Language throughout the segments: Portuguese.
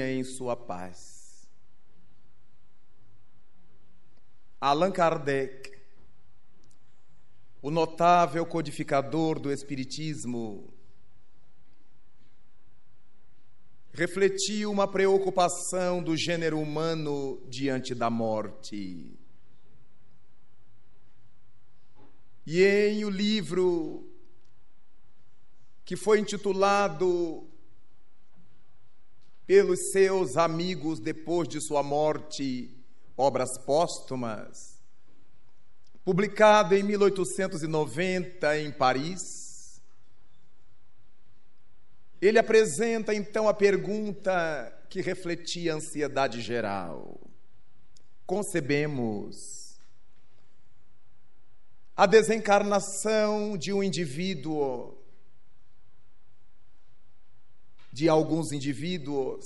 em sua paz. Allan Kardec, o notável codificador do Espiritismo, refletiu uma preocupação do gênero humano diante da morte. E em o livro que foi intitulado pelos seus amigos depois de sua morte, obras póstumas, publicado em 1890 em Paris. Ele apresenta então a pergunta que refletia a ansiedade geral. Concebemos a desencarnação de um indivíduo de alguns indivíduos,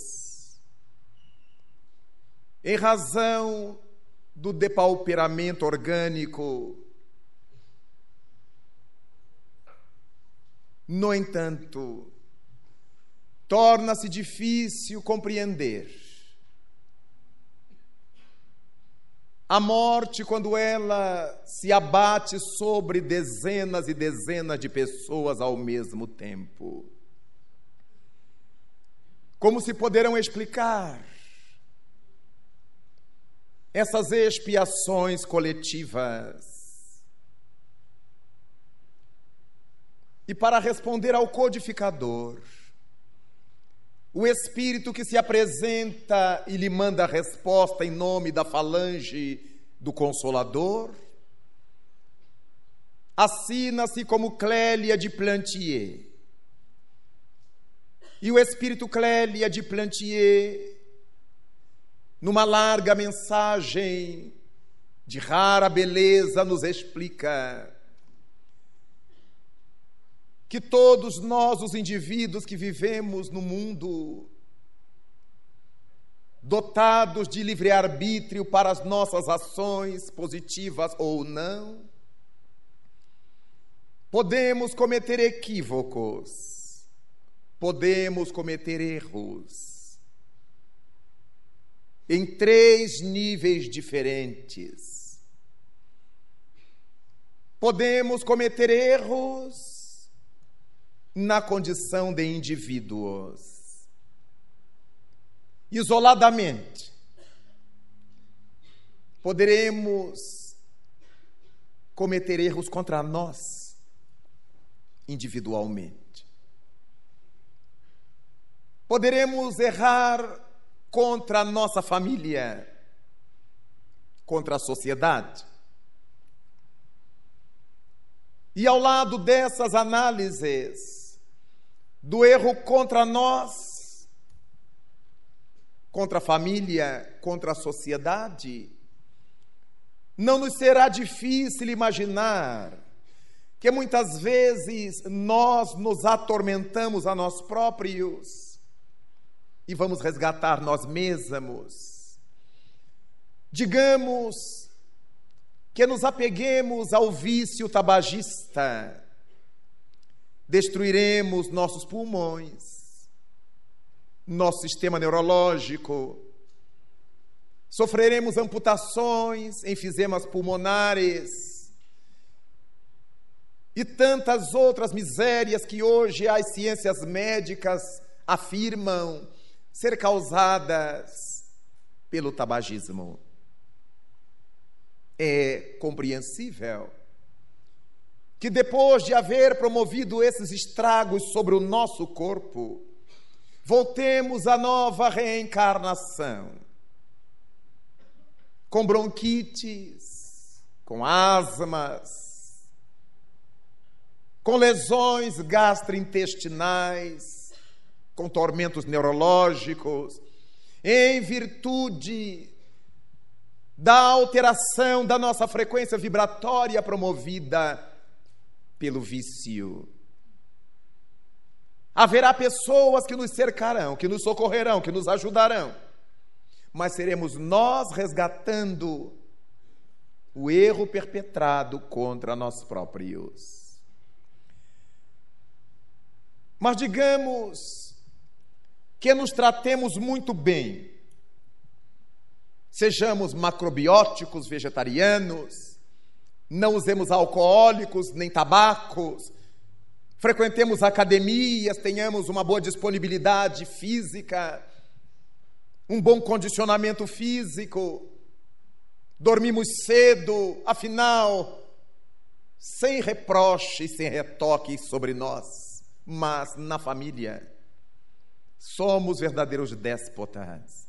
em razão do depauperamento orgânico. No entanto, torna-se difícil compreender a morte quando ela se abate sobre dezenas e dezenas de pessoas ao mesmo tempo. Como se poderão explicar essas expiações coletivas? E para responder ao codificador, o espírito que se apresenta e lhe manda a resposta em nome da falange do Consolador, assina-se como Clélia de Plantier e o espírito Clélia de Plantier, numa larga mensagem de rara beleza, nos explica que todos nós, os indivíduos que vivemos no mundo, dotados de livre-arbítrio para as nossas ações, positivas ou não, podemos cometer equívocos podemos cometer erros em três níveis diferentes. Podemos cometer erros na condição de indivíduos, isoladamente. Poderemos cometer erros contra nós, individualmente. Poderemos errar contra a nossa família, contra a sociedade. E ao lado dessas análises do erro contra nós, contra a família, contra a sociedade, não nos será difícil imaginar que muitas vezes nós nos atormentamos a nós próprios e vamos resgatar nós mesmos. Digamos que nos apeguemos ao vício tabagista, destruiremos nossos pulmões, nosso sistema neurológico, sofreremos amputações, enfisemas pulmonares. E tantas outras misérias que hoje as ciências médicas afirmam ser causadas pelo tabagismo. É compreensível que depois de haver promovido esses estragos sobre o nosso corpo, voltemos à nova reencarnação, com bronquites, com asmas, com lesões gastrointestinais, com tormentos neurológicos, em virtude da alteração da nossa frequência vibratória promovida pelo vício. Haverá pessoas que nos cercarão, que nos socorrerão, que nos ajudarão, mas seremos nós resgatando o erro perpetrado contra nós próprios. Mas digamos que nos tratemos muito bem. Sejamos macrobióticos, vegetarianos, não usemos alcoólicos nem tabacos, frequentemos academias, tenhamos uma boa disponibilidade física, um bom condicionamento físico, dormimos cedo, afinal, sem reproche, sem retoque sobre nós, mas na família somos verdadeiros déspotas.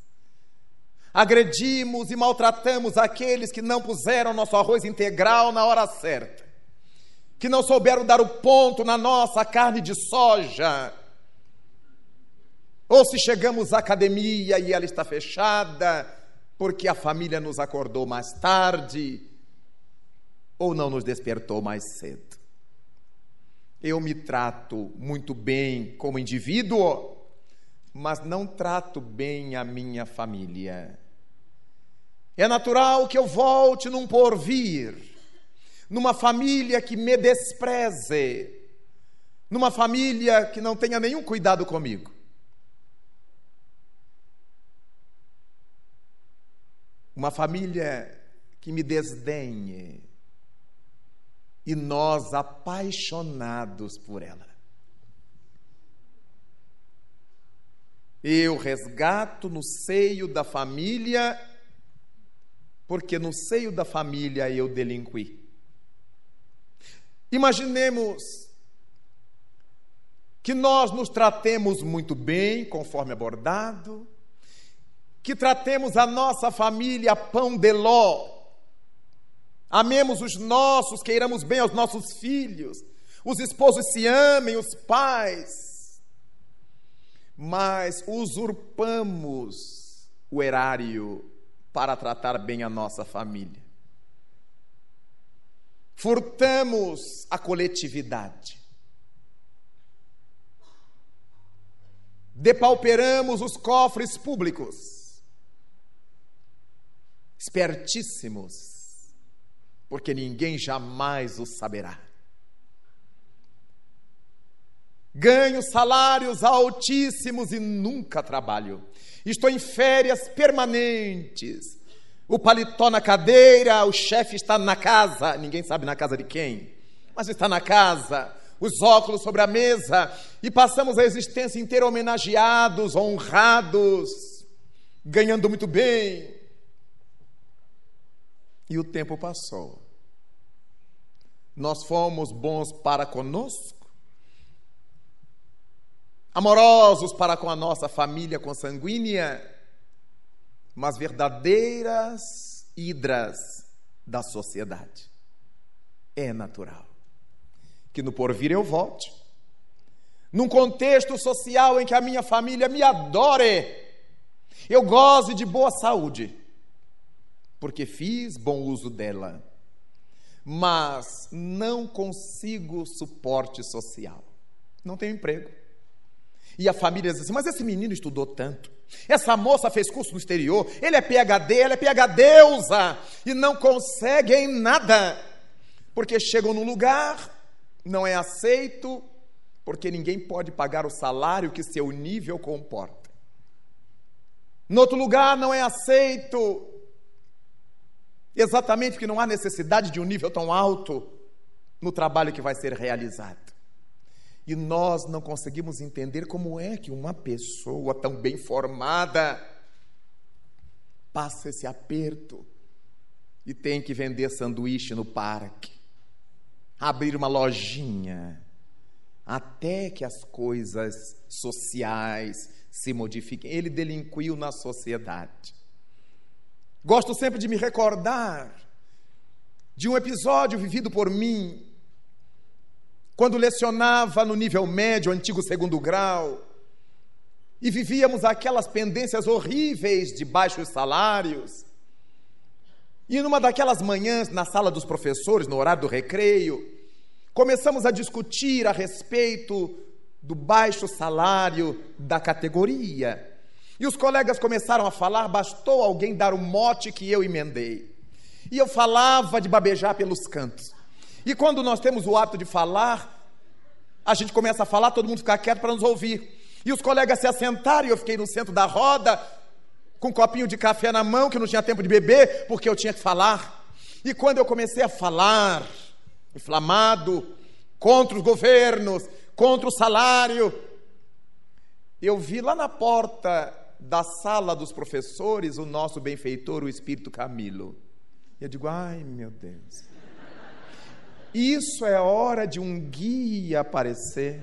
Agredimos e maltratamos aqueles que não puseram nosso arroz integral na hora certa, que não souberam dar o ponto na nossa carne de soja. Ou se chegamos à academia e ela está fechada, porque a família nos acordou mais tarde, ou não nos despertou mais cedo. Eu me trato muito bem como indivíduo, mas não trato bem a minha família. É natural que eu volte num porvir, numa família que me despreze, numa família que não tenha nenhum cuidado comigo. Uma família que me desdenhe e nós apaixonados por ela. Eu resgato no seio da família, porque no seio da família eu delinqui. Imaginemos que nós nos tratemos muito bem, conforme abordado, que tratemos a nossa família pão de ló, amemos os nossos, queiramos bem aos nossos filhos, os esposos se amem, os pais, mas usurpamos o erário para tratar bem a nossa família. Furtamos a coletividade. Depauperamos os cofres públicos. Espertíssimos, porque ninguém jamais o saberá. Ganho salários altíssimos e nunca trabalho. Estou em férias permanentes. O paletó na cadeira, o chefe está na casa, ninguém sabe na casa de quem, mas está na casa. Os óculos sobre a mesa e passamos a existência inteira homenageados, honrados, ganhando muito bem. E o tempo passou. Nós fomos bons para conosco amorosos para com a nossa família consanguínea, mas verdadeiras hidras da sociedade. É natural que no porvir eu volte, num contexto social em que a minha família me adore, eu goze de boa saúde, porque fiz bom uso dela, mas não consigo suporte social, não tenho emprego e a família diz assim: Mas esse menino estudou tanto. Essa moça fez curso no exterior. Ele é PHD, ela é PHDeusa. E não conseguem nada. Porque chegam num lugar, não é aceito, porque ninguém pode pagar o salário que seu nível comporta. No outro lugar, não é aceito, exatamente porque não há necessidade de um nível tão alto no trabalho que vai ser realizado. E nós não conseguimos entender como é que uma pessoa tão bem formada passa esse aperto e tem que vender sanduíche no parque, abrir uma lojinha, até que as coisas sociais se modifiquem. Ele delinquiu na sociedade. Gosto sempre de me recordar de um episódio vivido por mim quando lecionava no nível médio, antigo segundo grau, e vivíamos aquelas pendências horríveis de baixos salários. E numa daquelas manhãs, na sala dos professores, no horário do recreio, começamos a discutir a respeito do baixo salário da categoria. E os colegas começaram a falar, bastou alguém dar um mote que eu emendei. E eu falava de babejar pelos cantos. E quando nós temos o hábito de falar, a gente começa a falar, todo mundo fica quieto para nos ouvir. E os colegas se assentaram e eu fiquei no centro da roda, com um copinho de café na mão, que não tinha tempo de beber, porque eu tinha que falar. E quando eu comecei a falar, inflamado, contra os governos, contra o salário, eu vi lá na porta da sala dos professores o nosso benfeitor, o Espírito Camilo. E eu digo, ai meu Deus, isso é hora de um guia aparecer.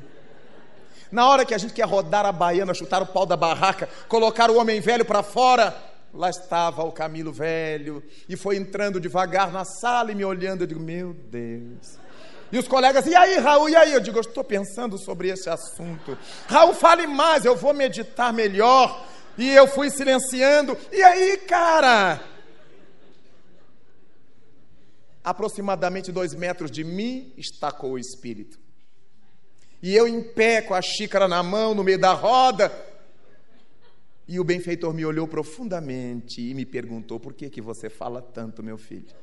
Na hora que a gente quer rodar a baiana, chutar o pau da barraca, colocar o homem velho para fora, lá estava o Camilo velho e foi entrando devagar na sala e me olhando. Eu digo, meu Deus. E os colegas, e aí, Raul, e aí? Eu digo, eu estou pensando sobre esse assunto. Raul, fale mais, eu vou meditar melhor. E eu fui silenciando. E aí, cara? Aproximadamente dois metros de mim, estacou o espírito. E eu em pé, com a xícara na mão, no meio da roda. E o benfeitor me olhou profundamente e me perguntou: por que, que você fala tanto, meu filho?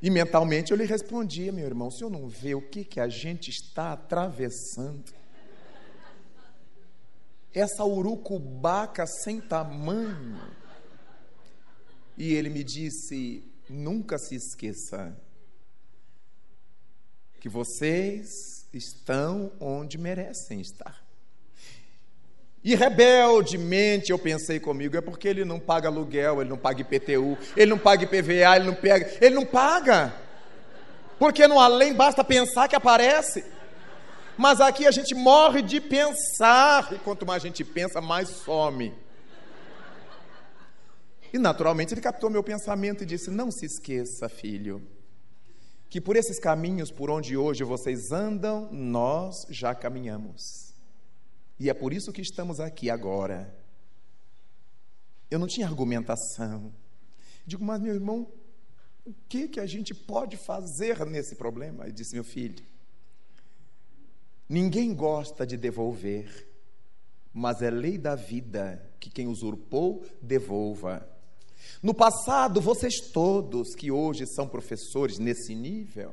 E mentalmente eu lhe respondia, meu irmão, o senhor não vê o que, que a gente está atravessando? Essa urucubaca sem tamanho. E ele me disse: nunca se esqueça que vocês estão onde merecem estar. E rebeldemente eu pensei comigo, é porque ele não paga aluguel, ele não paga IPTU, ele não paga IPVA, ele não pega, ele não paga. Porque no além basta pensar que aparece. Mas aqui a gente morre de pensar, e quanto mais a gente pensa, mais some. E naturalmente ele captou meu pensamento e disse: Não se esqueça, filho, que por esses caminhos por onde hoje vocês andam, nós já caminhamos. E é por isso que estamos aqui agora. Eu não tinha argumentação. Digo, mas meu irmão, o que, que a gente pode fazer nesse problema? Ele disse, meu filho, ninguém gosta de devolver, mas é lei da vida que quem usurpou, devolva. No passado, vocês todos que hoje são professores nesse nível,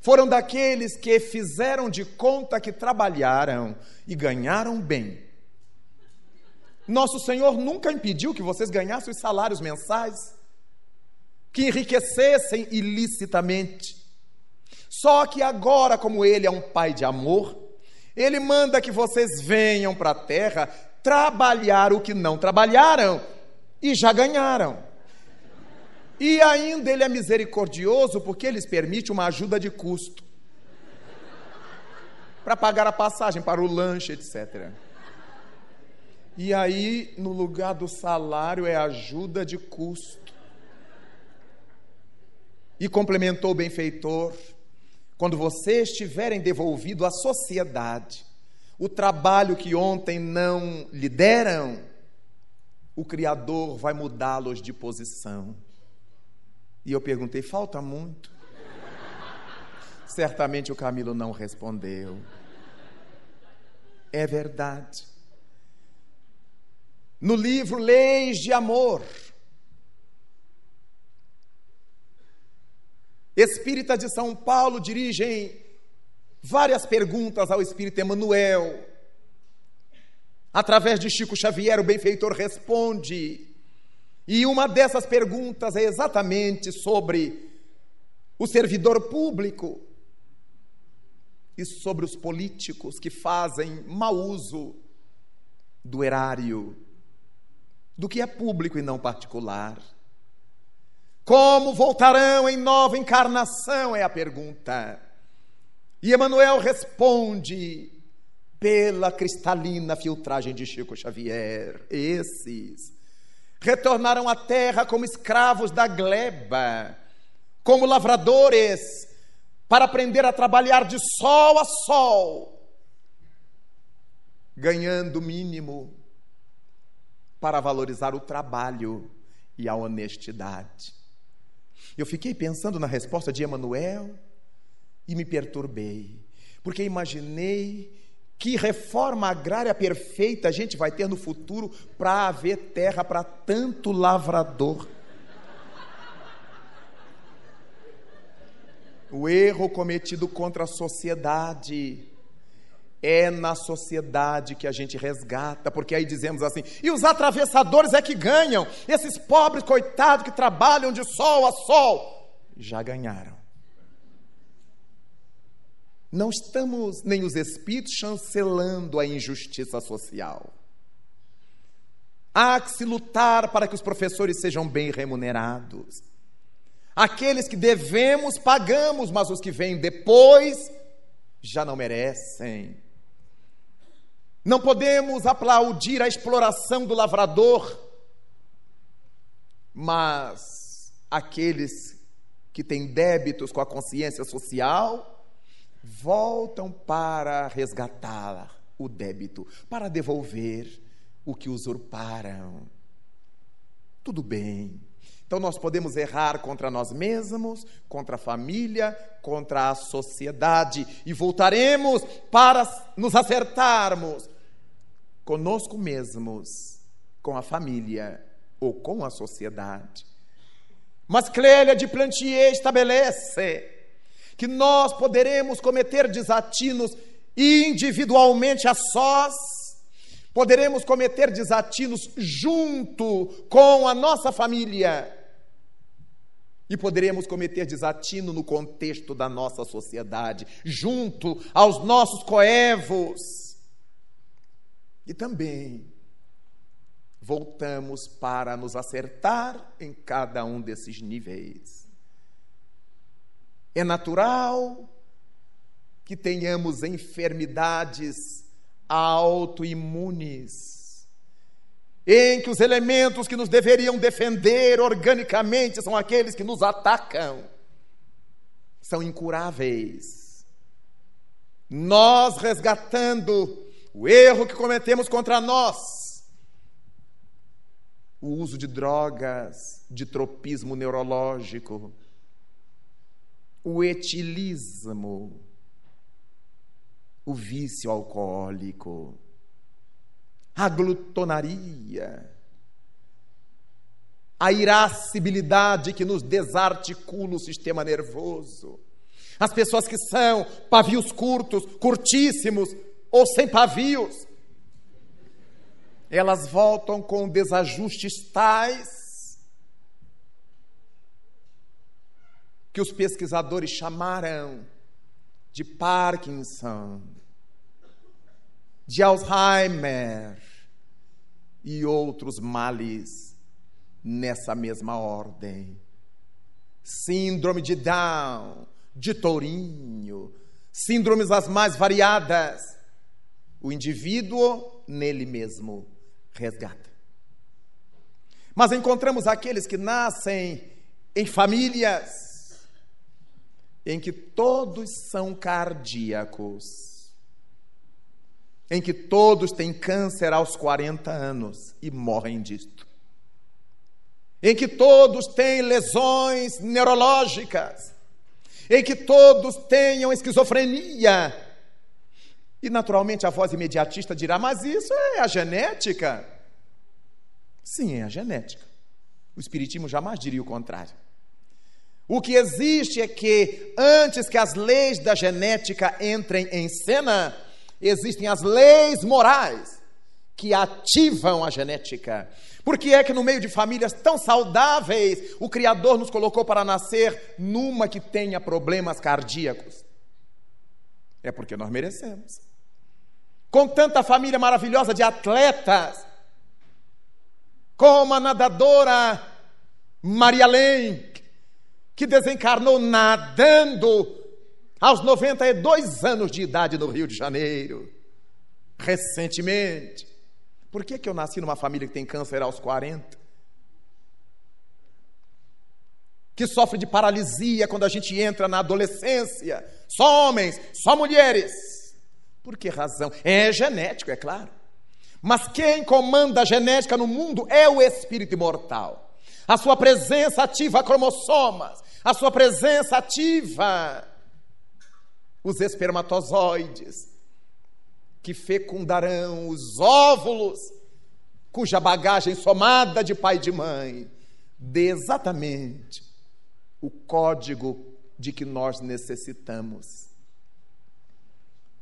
foram daqueles que fizeram de conta que trabalharam e ganharam bem. Nosso Senhor nunca impediu que vocês ganhassem os salários mensais, que enriquecessem ilicitamente. Só que agora, como Ele é um Pai de amor, Ele manda que vocês venham para a terra trabalhar o que não trabalharam e já ganharam. E ainda ele é misericordioso porque ele permite uma ajuda de custo para pagar a passagem, para o lanche, etc. E aí, no lugar do salário, é ajuda de custo. E complementou o benfeitor: quando vocês tiverem devolvido à sociedade o trabalho que ontem não lhe deram, o Criador vai mudá-los de posição. E eu perguntei: falta muito? Certamente o Camilo não respondeu. É verdade. No livro Leis de Amor, Espírita de São Paulo dirigem várias perguntas ao Espírito Emanuel Através de Chico Xavier, o benfeitor responde. E uma dessas perguntas é exatamente sobre o servidor público e sobre os políticos que fazem mau uso do erário, do que é público e não particular. Como voltarão em nova encarnação? É a pergunta. E Emmanuel responde: pela cristalina filtragem de Chico Xavier. Esses retornaram à terra como escravos da gleba, como lavradores, para aprender a trabalhar de sol a sol, ganhando o mínimo para valorizar o trabalho e a honestidade. Eu fiquei pensando na resposta de Emanuel e me perturbei, porque imaginei que reforma agrária perfeita a gente vai ter no futuro para haver terra para tanto lavrador? O erro cometido contra a sociedade É na sociedade que a gente resgata, porque aí dizemos assim: e os atravessadores é que ganham, esses pobres coitados que trabalham de sol a sol, já ganharam. Não estamos, nem os espíritos, chancelando a injustiça social. Há que se lutar para que os professores sejam bem remunerados. Aqueles que devemos, pagamos, mas os que vêm depois já não merecem. Não podemos aplaudir a exploração do lavrador, mas aqueles que têm débitos com a consciência social voltam para resgatar o débito, para devolver o que usurparam. Tudo bem. Então nós podemos errar contra nós mesmos, contra a família, contra a sociedade e voltaremos para nos acertarmos conosco mesmos, com a família ou com a sociedade. Mas Clélia de Plantier estabelece que nós poderemos cometer desatinos individualmente a sós, poderemos cometer desatinos junto com a nossa família e poderemos cometer desatino no contexto da nossa sociedade, junto aos nossos coevos. E também voltamos para nos acertar em cada um desses níveis. É natural que tenhamos enfermidades autoimunes em que os elementos que nos deveriam defender organicamente são aqueles que nos atacam, são incuráveis. Nós resgatando o erro que cometemos contra nós, o uso de drogas, de tropismo neurológico, o etilismo, o vício alcoólico, a glutonaria, a irascibilidade que nos desarticula o sistema nervoso, as pessoas que são pavios curtos, curtíssimos ou sem pavios, elas voltam com desajustes tais que os pesquisadores chamaram de Parkinson, de Alzheimer, e outros males nessa mesma ordem. Síndrome de Down, de Tourinho, síndromes as mais variadas. O indivíduo nele mesmo resgata. Mas encontramos aqueles que nascem em famílias em que todos são cardíacos em que todos têm câncer aos 40 anos e morrem disto. Em que todos têm lesões neurológicas, em que todos tenham esquizofrenia. E naturalmente a voz imediatista dirá: Mas isso é a genética. Sim, é a genética. O Espiritismo jamais diria o contrário. O que existe é que, antes que as leis da genética entrem em cena, existem as leis morais que ativam a genética. Por que é que no meio de famílias tão saudáveis o Criador nos colocou para nascer numa que tenha problemas cardíacos? É porque nós merecemos. Com tanta família maravilhosa de atletas, como a nadadora Maria Lenk, que desencarnou nadando aos 92 anos de idade no Rio de Janeiro, recentemente. Por que, que eu nasci numa família que tem câncer aos 40? Que sofre de paralisia quando a gente entra na adolescência? Só homens, só mulheres. Por que razão? É genético, é claro. Mas quem comanda a genética no mundo é o espírito imortal. A sua presença ativa cromossomas, a sua presença ativa os espermatozoides, que fecundarão os óvulos, cuja bagagem somada de pai e de mãe dê exatamente o código de que nós necessitamos.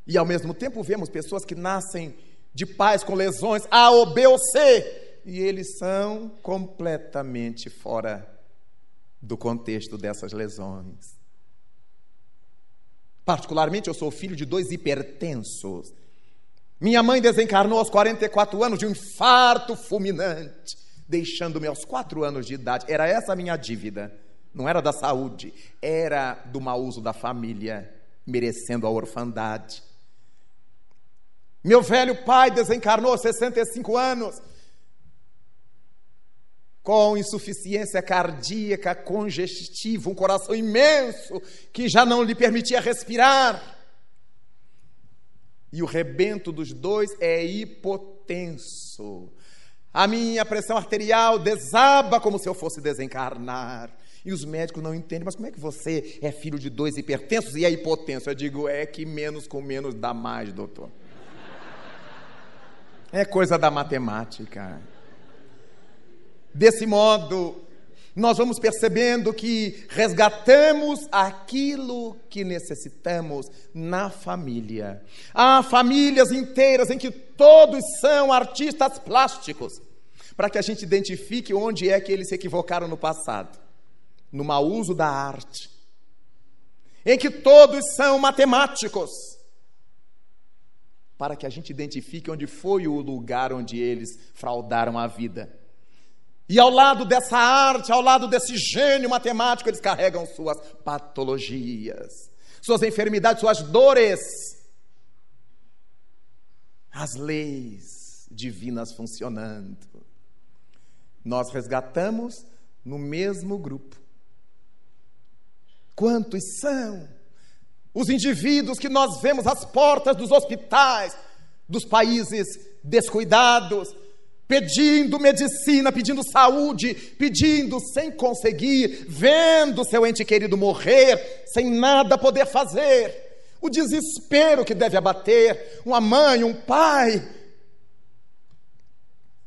E ao mesmo tempo vemos pessoas que nascem de pais com lesões A ou B ou C, e eles são completamente fora do contexto dessas lesões. Particularmente, eu sou filho de dois hipertensos. Minha mãe desencarnou aos 44 anos de um infarto fulminante, deixando-me aos 4 anos de idade. Era essa a minha dívida. Não era da saúde, era do mau uso da família, merecendo a orfandade. Meu velho pai desencarnou aos 65 anos, com insuficiência cardíaca congestiva, um coração imenso que já não lhe permitia respirar. E o rebento dos dois é hipotenso. A minha pressão arterial desaba como se eu fosse desencarnar. E os médicos não entendem, mas como é que você é filho de dois hipertensos e é hipotenso? Eu digo, é que menos com menos dá mais, doutor. É coisa da matemática. Desse modo, nós vamos percebendo que resgatamos aquilo que necessitamos na família. Há famílias inteiras em que todos são artistas plásticos, para que a gente identifique onde é que eles se equivocaram no passado, no mau uso da arte. Em que todos são matemáticos, para que a gente identifique onde foi o lugar onde eles fraudaram a vida e ao lado dessa arte, ao lado desse gênio matemático, eles carregam suas patologias, suas enfermidades, suas dores. As leis divinas funcionando. Nós resgatamos no mesmo grupo. Quantos são os indivíduos que nós vemos às portas dos hospitais, dos países descuidados, pedindo medicina, pedindo saúde, pedindo sem conseguir, vendo seu ente querido morrer, sem nada poder fazer. O desespero que deve abater uma mãe, um pai.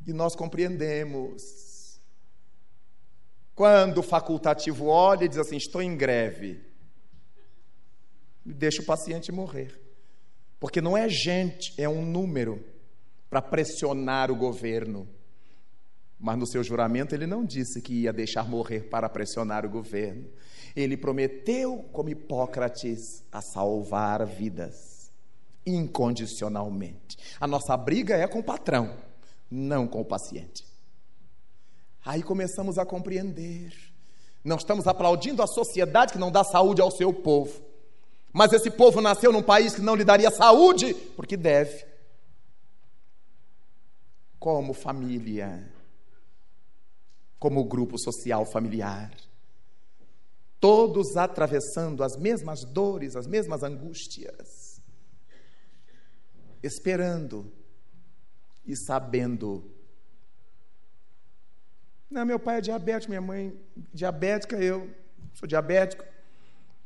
E nós compreendemos. Quando o facultativo olha e diz assim: estou em greve, deixa o paciente morrer. Porque não é gente, é um número para pressionar o governo. Mas no seu juramento ele não disse que ia deixar morrer para pressionar o governo. Ele prometeu, como Hipócrates, a salvar vidas incondicionalmente. A nossa briga é com o patrão, não com o paciente. Aí começamos a compreender. Não estamos aplaudindo a sociedade que não dá saúde ao seu povo. Mas esse povo nasceu num país que não lhe daria saúde, porque deve como família, como grupo social familiar. Todos atravessando as mesmas dores, as mesmas angústias, esperando e sabendo. Não, meu pai é diabético, minha mãe diabética, eu sou diabético.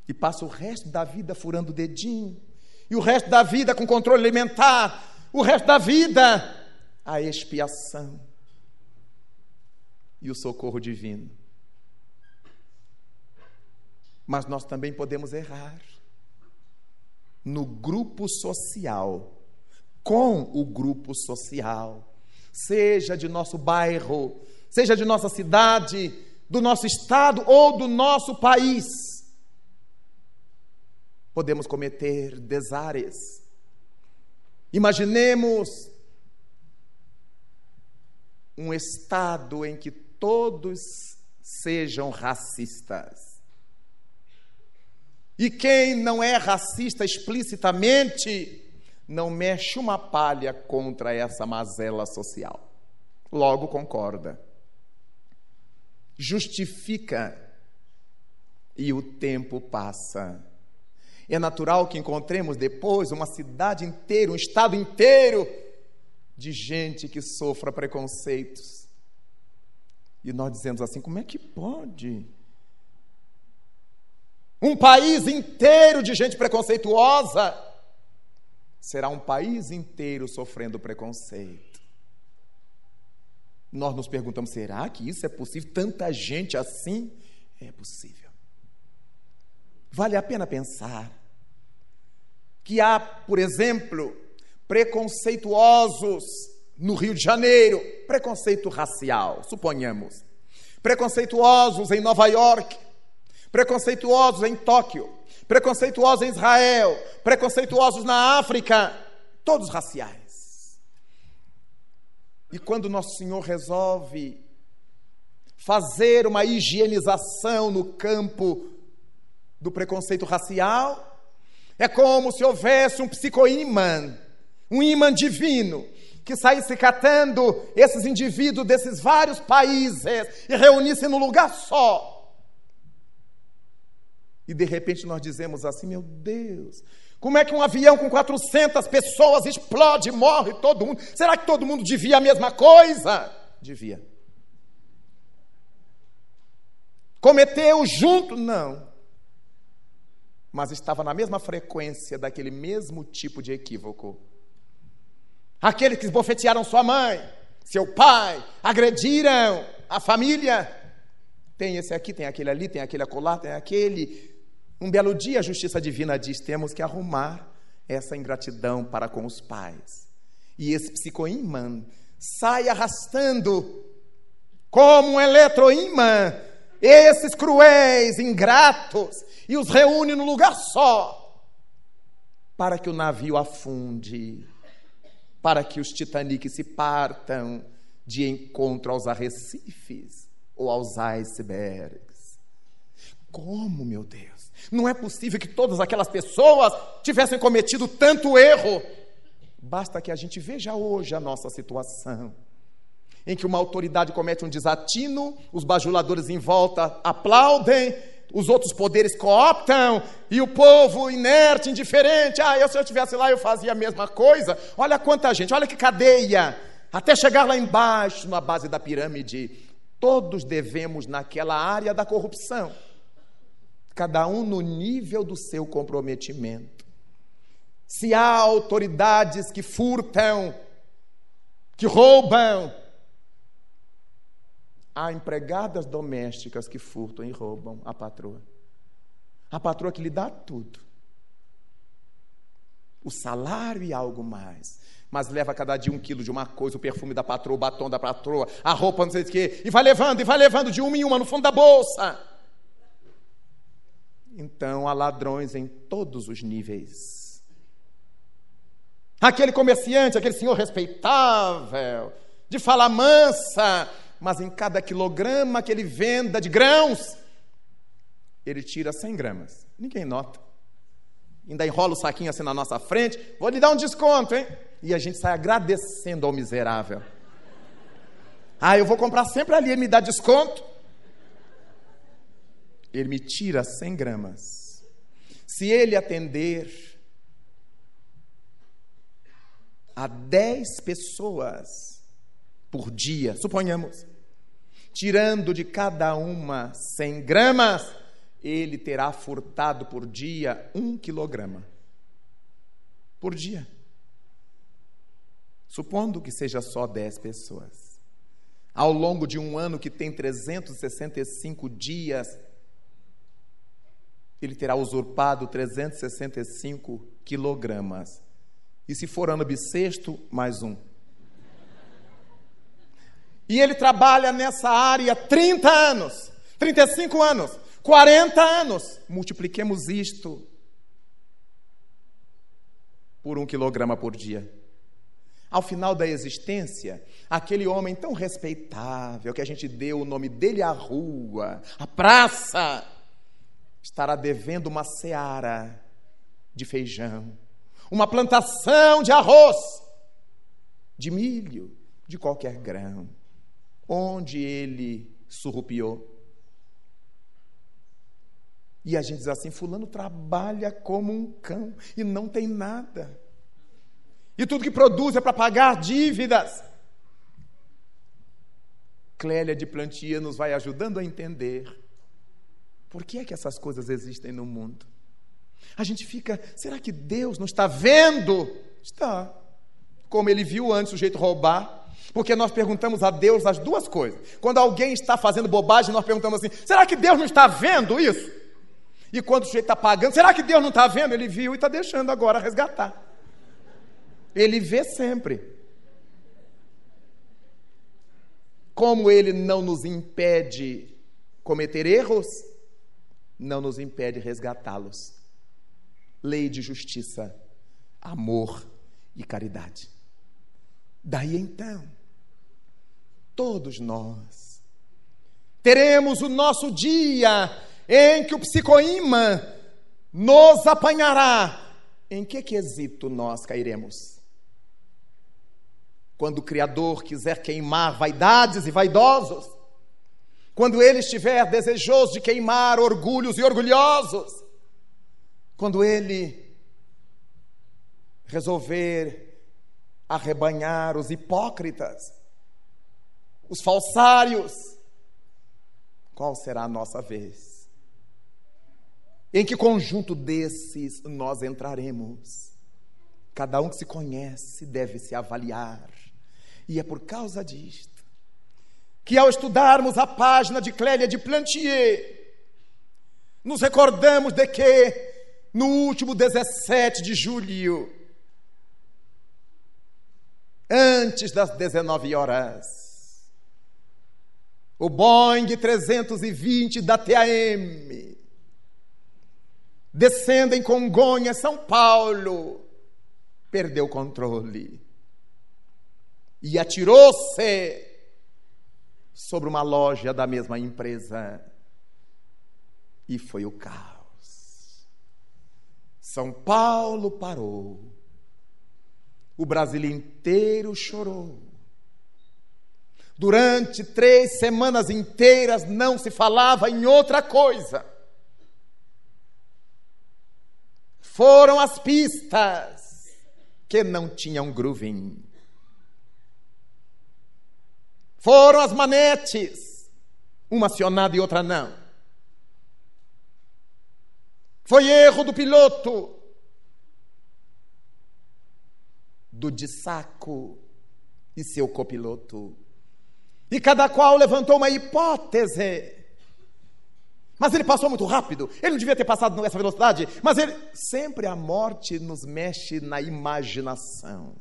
E passo o resto da vida furando o dedinho, e o resto da vida com controle alimentar, o resto da vida a expiação e o socorro divino. Mas nós também podemos errar no grupo social, com o grupo social, seja de nosso bairro, seja de nossa cidade, do nosso estado ou do nosso país. Podemos cometer desares. Imaginemos um Estado em que todos sejam racistas. E quem não é racista explicitamente, não mexe uma palha contra essa mazela social. Logo concorda. Justifica e o tempo passa. É natural que encontremos depois uma cidade inteira, um estado inteiro de gente que sofra preconceitos. E nós dizemos assim: como é que pode? Um país inteiro de gente preconceituosa será um país inteiro sofrendo preconceito. Nós nos perguntamos: será que isso é possível? Tanta gente assim? É possível. Vale a pena pensar. que há, por exemplo, preconceituosos no Rio de Janeiro, preconceito racial, suponhamos, preconceituosos em Nova York, preconceituosos em Tóquio, preconceituosos em Israel, preconceituosos na África, todos raciais. E quando Nosso Senhor resolve fazer uma higienização no campo do preconceito racial, é como se houvesse um psicoímã, um imã divino, que saísse catando esses indivíduos desses vários países e reunisse num lugar só e de repente nós dizemos assim: meu Deus, como é que um avião com 400 pessoas explode, morre todo mundo? Será que todo mundo devia a mesma coisa? Devia. Cometeu junto? Não. Mas estava na mesma frequência daquele mesmo tipo de equívoco. Aqueles que esbofetearam sua mãe, seu pai, agrediram a família. Tem esse aqui, tem aquele ali, tem aquele acolá, tem aquele. Um belo dia a justiça divina diz: temos que arrumar essa ingratidão para com os pais. E esse psicoímã sai arrastando como um eletroímã esses cruéis, ingratos, e os reúne num lugar só, para que o navio afunde, para que os Titanic se partam de encontro aos arrecifes ou aos icebergs. Como, meu Deus? Não é possível que todas aquelas pessoas tivessem cometido tanto erro. Basta que a gente veja hoje a nossa situação, em que uma autoridade comete um desatino, os bajuladores em volta aplaudem, os outros poderes cooptam, e o povo inerte, indiferente, ah, eu, se eu estivesse lá eu fazia a mesma coisa. Olha quanta gente, olha que cadeia, até chegar lá embaixo, na base da pirâmide. Todos devemos naquela área da corrupção cada um no nível do seu comprometimento. Se há autoridades que furtam, que roubam, há empregadas domésticas que furtam e roubam a patroa. A patroa que lhe dá tudo. O salário e algo mais. Mas leva cada dia um quilo de uma coisa, o perfume da patroa, o batom da patroa, a roupa, não sei o quê, e vai levando, e vai levando de uma em uma no fundo da bolsa. Então há ladrões em todos os níveis. Aquele comerciante, aquele senhor respeitável, de fala mansa, mas em cada quilograma que ele venda de grãos, ele tira 100 gramas. Ninguém nota. Ainda enrola o saquinho assim na nossa frente, vou lhe dar um desconto, hein? E a gente sai agradecendo ao miserável. Ah, eu vou comprar sempre ali, ele me dá desconto ele me tira 100 gramas. Se ele atender a 10 pessoas por dia, suponhamos, tirando de cada uma 100 gramas, ele terá furtado por dia um quilograma. Por dia. Supondo que seja só 10 pessoas. Ao longo de um ano que tem 365 dias, ele terá usurpado 365 quilogramas. E se for ano bissexto, mais um. E ele trabalha nessa área 30 anos, 35 anos, 40 anos. Multipliquemos isto por um quilograma por dia. Ao final da existência, aquele homem tão respeitável que a gente deu o nome dele à rua, à praça, estará devendo uma seara de feijão, uma plantação de arroz, de milho, de qualquer grão, onde ele surrupiou. E a gente diz assim: Fulano trabalha como um cão e não tem nada. E tudo que produz é para pagar dívidas. Clélia de Plantia nos vai ajudando a entender por que é que essas coisas existem no mundo? A gente fica, será que Deus não está vendo? Está. Como ele viu antes o jeito roubar. Porque nós perguntamos a Deus as duas coisas. Quando alguém está fazendo bobagem, nós perguntamos assim: será que Deus não está vendo isso? E quando o sujeito está pagando, será que Deus não está vendo? Ele viu e está deixando agora resgatar. Ele vê sempre. Como ele não nos impede cometer erros, não nos impede resgatá-los. Lei de justiça, amor e caridade. Daí então, todos nós teremos o nosso dia em que o psicoímã nos apanhará. Em que quesito nós cairemos? Quando o Criador quiser queimar vaidades e vaidosos, quando ele estiver desejoso de queimar orgulhos e orgulhosos, quando ele resolver arrebanhar os hipócritas, os falsários, qual será a nossa vez? Em que conjunto desses nós entraremos? Cada um que se conhece deve se avaliar. E é por causa disto que, ao estudarmos a página de Clélia de Plantier, nos recordamos de que, no último 17 de julho, antes das 19 horas, o Boeing 320 da TAM, descendo em Congonha, São Paulo, perdeu o controle e atirou-se sobre uma loja da mesma empresa. E foi o caos. São Paulo parou. O Brasil inteiro chorou. Durante três semanas inteiras não se falava em outra coisa. Foram as pistas que não tinham grooving. Foram as manetes, uma acionada e outra não. Foi erro do piloto, do de saco e seu copiloto. E cada qual levantou uma hipótese. Mas ele passou muito rápido, ele não devia ter passado nessa velocidade, mas ele sempre a morte nos mexe na imaginação.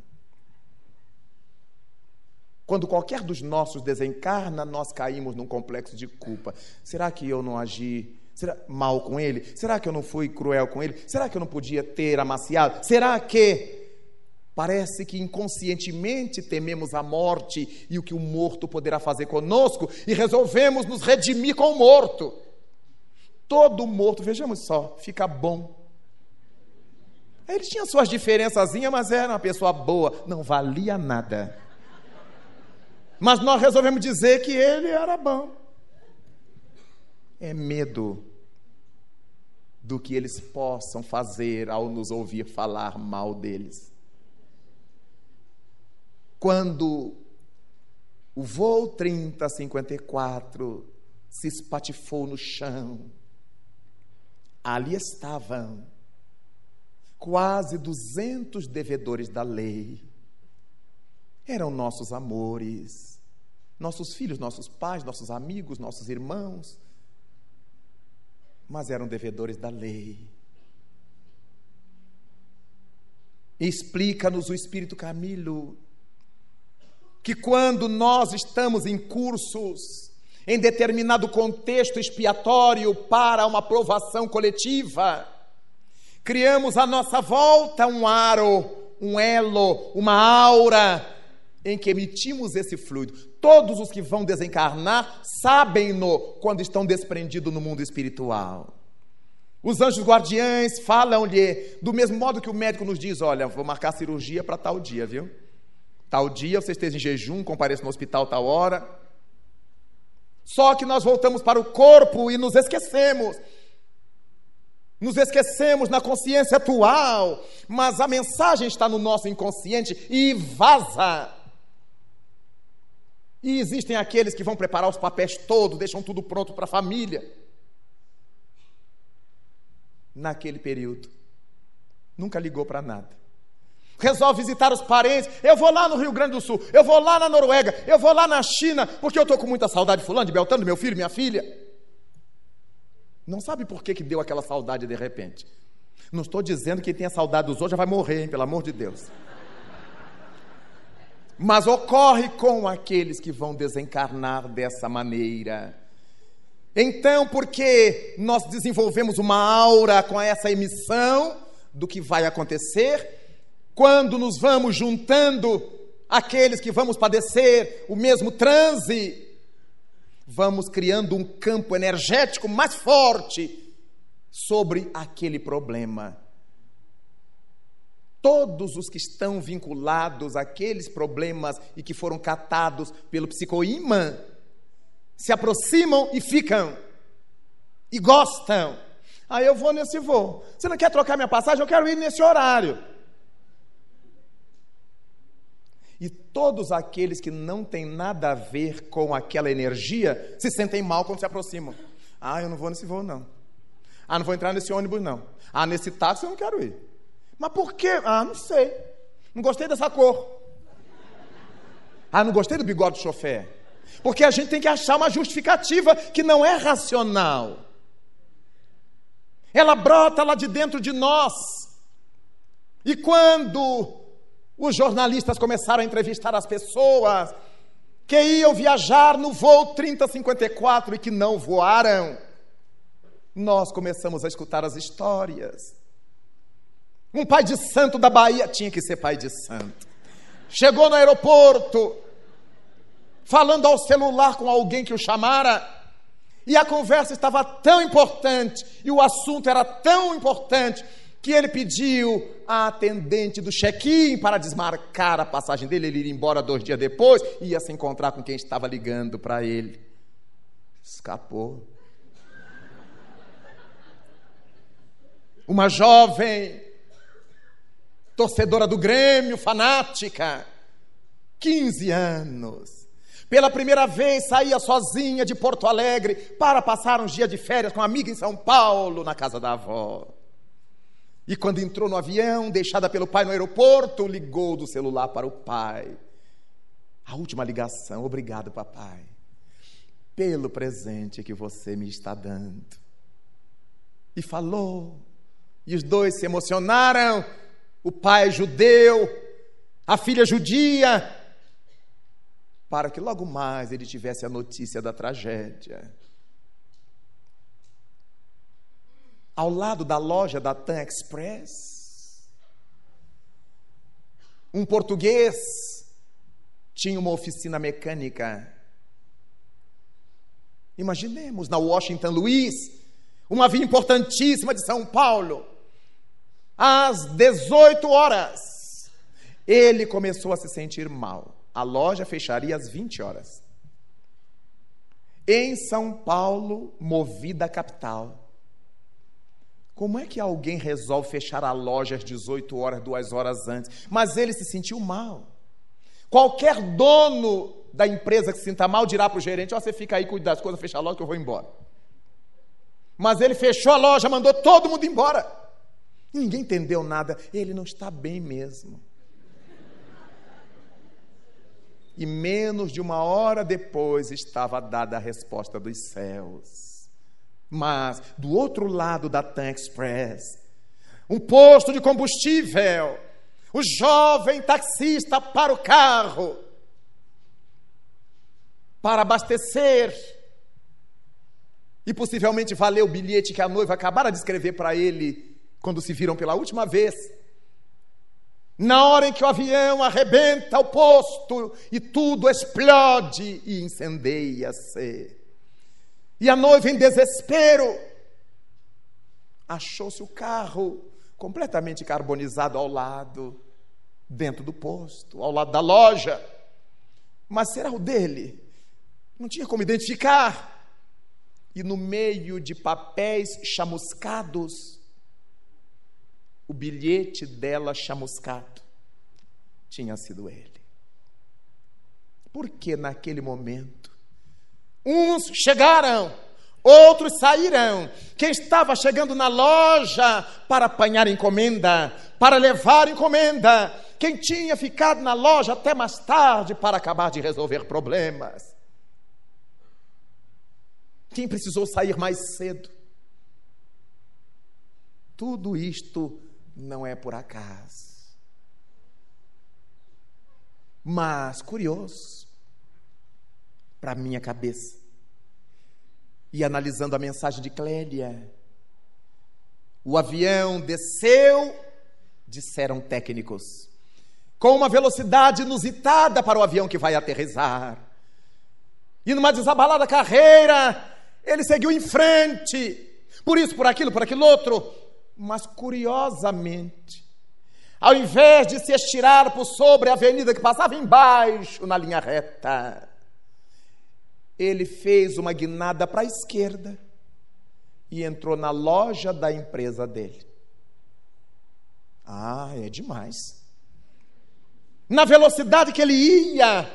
Quando qualquer dos nossos desencarna, nós caímos num complexo de culpa. Será que eu não agi será, mal com ele? Será que eu não fui cruel com ele? Será que eu não podia ter amaciado? Será que parece que inconscientemente tememos a morte e o que o morto poderá fazer conosco e resolvemos nos redimir com o morto? Todo morto, vejamos só, fica bom. Ele tinha suas diferençazinhas, mas era uma pessoa boa, não valia nada. Mas nós resolvemos dizer que ele era bom. É medo do que eles possam fazer ao nos ouvir falar mal deles. Quando o voo 3054 se espatifou no chão, ali estavam quase 200 devedores da lei. Eram nossos amores, nossos filhos, nossos pais, nossos amigos, nossos irmãos, mas eram devedores da lei. Explica-nos o Espírito Camilo que quando nós estamos em cursos, em determinado contexto expiatório para uma aprovação coletiva, criamos à nossa volta um aro, um elo, uma aura em que emitimos esse fluido. Todos os que vão desencarnar sabem-no quando estão desprendidos no mundo espiritual. Os anjos guardiães falam-lhe, do mesmo modo que o médico nos diz: Olha, vou marcar cirurgia para tal dia, viu? Tal dia você esteja em jejum, compareça no hospital tal hora. Só que nós voltamos para o corpo e nos esquecemos. Nos esquecemos na consciência atual, mas a mensagem está no nosso inconsciente e vaza. E existem aqueles que vão preparar os papéis todos, deixam tudo pronto para a família. Naquele período, nunca ligou para nada. Resolve visitar os parentes. Eu vou lá no Rio Grande do Sul, eu vou lá na Noruega, eu vou lá na China, porque eu estou com muita saudade de fulano, de Beltrano, meu filho, minha filha. Não sabe por que, que deu aquela saudade de repente. Não estou dizendo que quem tem saudade dos outros já vai morrer, hein, pelo amor de Deus. Mas ocorre com aqueles que vão desencarnar dessa maneira. Então, porque nós desenvolvemos uma aura com essa emissão do que vai acontecer, quando nos vamos juntando aqueles que vamos padecer o mesmo transe, vamos criando um campo energético mais forte sobre aquele problema. Todos os que estão vinculados àqueles problemas e que foram catados pelo psicoímã se aproximam e ficam e gostam. Aí ah, eu vou nesse voo. Você não quer trocar minha passagem? Eu quero ir nesse horário. E todos aqueles que não têm nada a ver com aquela energia se sentem mal quando se aproximam. Ah, eu não vou nesse voo, não. Ah, não vou entrar nesse ônibus, não. Ah, nesse táxi eu não quero ir. Mas por quê? Ah, não sei. Não gostei dessa cor. Ah, não gostei do bigode do chofer. Porque a gente tem que achar uma justificativa que não é racional. Ela brota lá de dentro de nós. E quando os jornalistas começaram a entrevistar as pessoas que iam viajar no voo 3054 e que não voaram. Nós começamos a escutar as histórias. Um pai de santo da Bahia tinha que ser pai de santo. Chegou no aeroporto, falando ao celular com alguém que o chamara, e a conversa estava tão importante, e o assunto era tão importante, que ele pediu à atendente do check-in para desmarcar a passagem dele, ele ia embora dois dias depois, ia se encontrar com quem estava ligando para ele. Escapou. Uma jovem, torcedora do Grêmio, fanática, 15 anos. Pela primeira vez saía sozinha de Porto Alegre para passar uns dias de férias com uma amiga em São Paulo, na casa da avó. E quando entrou no avião, deixada pelo pai no aeroporto, ligou do celular para o pai. A última ligação, obrigado, papai, pelo presente que você me está dando. E falou, e os dois se emocionaram. O pai judeu, a filha judia, para que logo mais ele tivesse a notícia da tragédia. Ao lado da loja da Tan Express. Um português tinha uma oficina mecânica. Imaginemos na Washington Luiz, uma via importantíssima de São Paulo, às 18 horas, ele começou a se sentir mal. A loja fecharia às 20 horas. Em São Paulo, movida capital, como é que alguém resolve fechar a loja às 18 horas, duas horas antes? Mas ele se sentiu mal. Qualquer dono da empresa que se sinta mal dirá para o gerente: oh, você fica aí, cuida das coisas, fecha a loja que eu vou embora. Mas ele fechou a loja, mandou todo mundo embora. Ninguém entendeu nada. Ele não está bem mesmo. E menos de uma hora depois estava dada a resposta dos céus. Mas do outro lado da Tan Express, um posto de combustível, o jovem taxista para o carro para abastecer e possivelmente valer o bilhete que a noiva acabara de escrever para ele quando se viram pela última vez. Na hora em que o avião arrebenta o posto e tudo explode e incendeia-se. E a noiva, em desespero, achou-se o carro completamente carbonizado ao lado, dentro do posto, ao lado da loja. Mas será o dele? Não tinha como identificar. E no meio de papéis chamuscados, o bilhete dela chamuscado tinha sido ele. Porque naquele momento Uns chegaram, outros saíram. Quem estava chegando na loja para apanhar encomenda, para levar encomenda. Quem tinha ficado na loja até mais tarde para acabar de resolver problemas. Quem precisou sair mais cedo tudo isto não é por acaso. Mas, curioso, para minha cabeça, e analisando a mensagem de Clélia, o avião desceu, disseram técnicos, com uma velocidade inusitada para o avião que vai aterrizar. E numa desabalada carreira, ele seguiu em frente, por isso, por aquilo, por aquilo outro. Mas curiosamente, ao invés de se estirar por sobre a avenida que passava embaixo na linha reta, ele fez uma guinada para a esquerda e entrou na loja da empresa dele. Ah, é demais. Na velocidade que ele ia,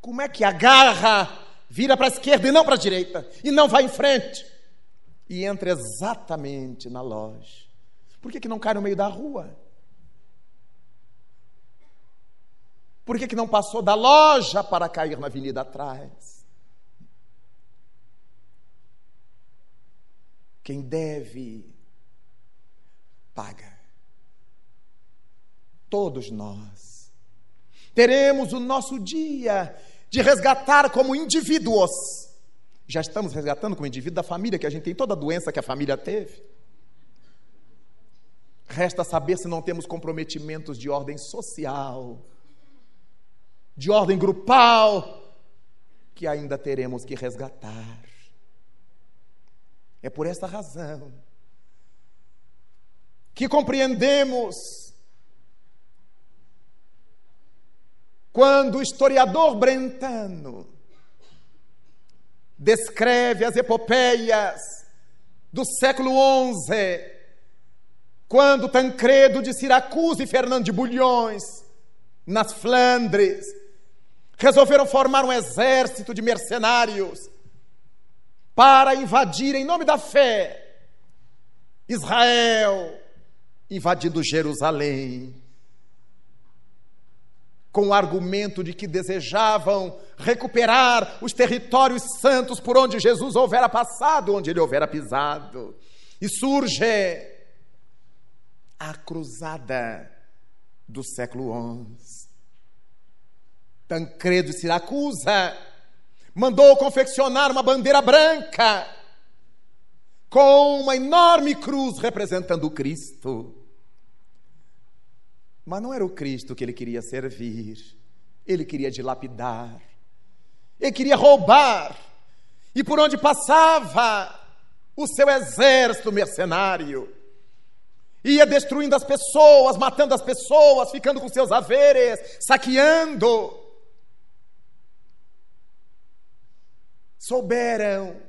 como é que agarra, vira para a esquerda e não para a direita, e não vai em frente, e entra exatamente na loja? Por que, que não cai no meio da rua? Por que, que não passou da loja para cair na avenida atrás? Quem deve, paga. Todos nós. Teremos o nosso dia de resgatar como indivíduos. Já estamos resgatando como indivíduo da família, que a gente tem toda a doença que a família teve. Resta saber se não temos comprometimentos de ordem social, de ordem grupal, que ainda teremos que resgatar. É por essa razão que compreendemos quando o historiador Brentano descreve as epopeias do século XI, quando Tancredo de Siracusa e Fernando de Bulhões, nas Flandres, resolveram formar um exército de mercenários para invadir em nome da fé Israel, invadindo Jerusalém, com o argumento de que desejavam recuperar os territórios santos por onde Jesus houvera passado, onde ele houvera pisado. E surge a cruzada do século XI. Tancredo Siracusa mandou confeccionar uma bandeira branca com uma enorme cruz representando o Cristo. Mas não era o Cristo que ele queria servir, ele queria dilapidar, ele queria roubar, e por onde passava o seu exército mercenário, ia destruindo as pessoas, matando as pessoas, ficando com seus haveres, saqueando. Souberam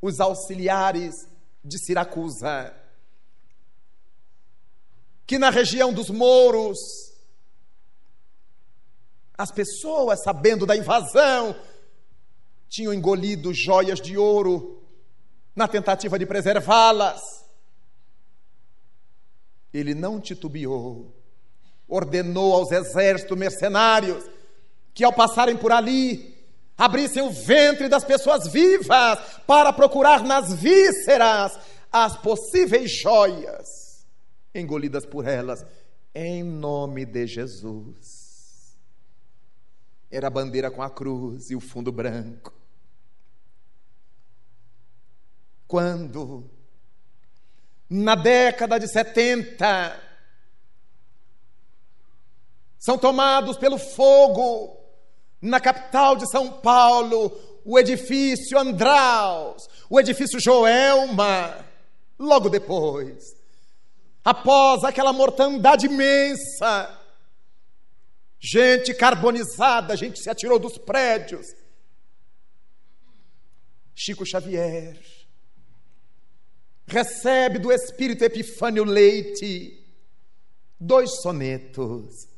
os auxiliares de Siracusa que na região dos Mouros, as pessoas, sabendo da invasão, tinham engolido joias de ouro na tentativa de preservá-las. Ele não titubeou, ordenou aos exércitos mercenários que, ao passarem por ali, abrissem o ventre das pessoas vivas para procurar nas vísceras as possíveis joias engolidas por elas, em nome de Jesus. Era a bandeira com a cruz e o fundo branco. Quando, na década de 70, são tomados pelo fogo na capital de São Paulo, o edifício Andraus, o edifício Joelma, logo depois, após aquela mortandade imensa, gente carbonizada, gente se atirou dos prédios. Chico Xavier recebe do Espírito Epifânio Leite dois sonetos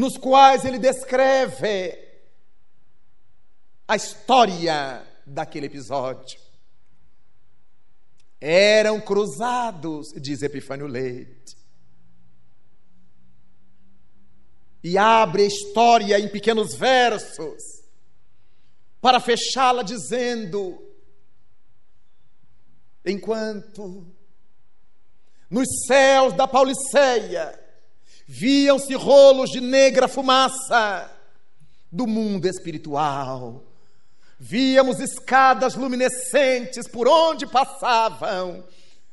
nos quais ele descreve a história daquele episódio. Eram cruzados, diz Epifânio Leite. E abre a história em pequenos versos, para fechá-la dizendo enquanto nos céus da Pauliceia viam-se rolos de negra fumaça do mundo espiritual. Víamos escadas luminescentes por onde passavam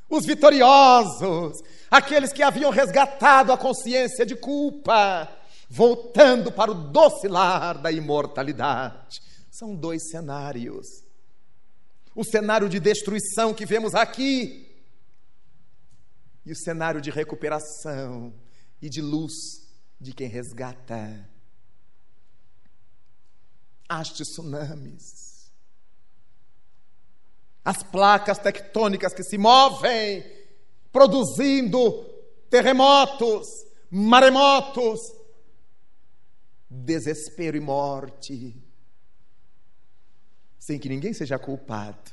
os vitoriosos, aqueles que haviam resgatado a consciência de culpa, voltando para o doce lar da imortalidade. São dois cenários. O cenário de destruição que vemos aqui e o cenário de recuperação e de luz de quem resgata. As tsunamis, as placas tectônicas que se movem, produzindo terremotos, maremotos, desespero e morte, sem que ninguém seja culpado,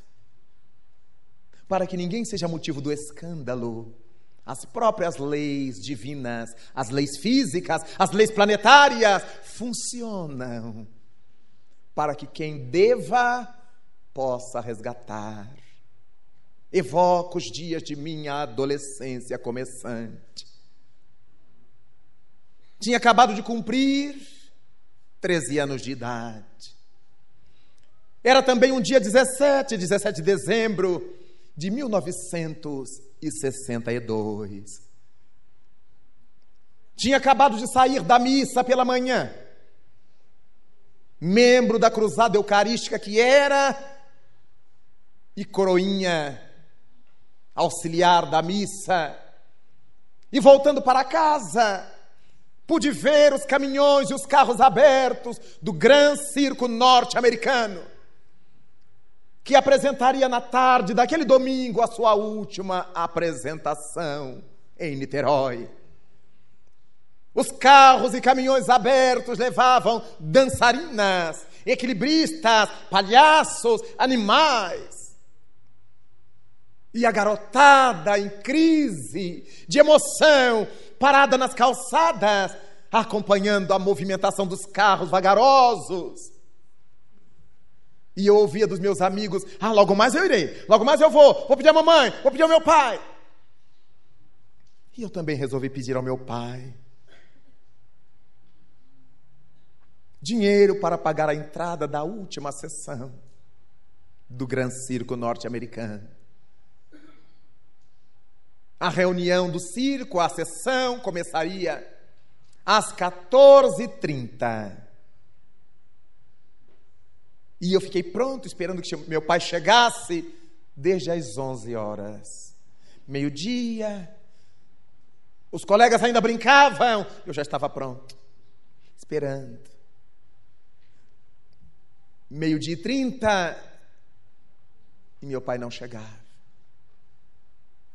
para que ninguém seja motivo do escândalo as próprias leis divinas, as leis físicas, as leis planetárias funcionam para que quem deva possa resgatar. Evoco os dias de minha adolescência começante. Tinha acabado de cumprir 13 anos de idade. Era também um dia 17, 17 de dezembro de 1962. Tinha acabado de sair da missa pela manhã. Membro da cruzada eucarística que era e coroinha auxiliar da missa. E voltando para casa, pude ver os caminhões e os carros abertos do Gran Circo norte-americano que apresentaria na tarde daquele domingo a sua última apresentação em Niterói. Os carros e caminhões abertos levavam dançarinas, equilibristas, palhaços, animais. E a garotada em crise, de emoção, parada nas calçadas, acompanhando a movimentação dos carros vagarosos e eu ouvia dos meus amigos: ah, logo mais eu irei, logo mais eu vou, vou pedir à mamãe, vou pedir ao meu pai. E eu também resolvi pedir ao meu pai dinheiro para pagar a entrada da última sessão do Gran Circo norte-americano. A reunião do circo, a sessão, começaria às 14h30. E eu fiquei pronto, esperando que meu pai chegasse, desde as 11 horas. Meio-dia, os colegas ainda brincavam, eu já estava pronto, esperando. Meio-dia e trinta, e meu pai não chegava.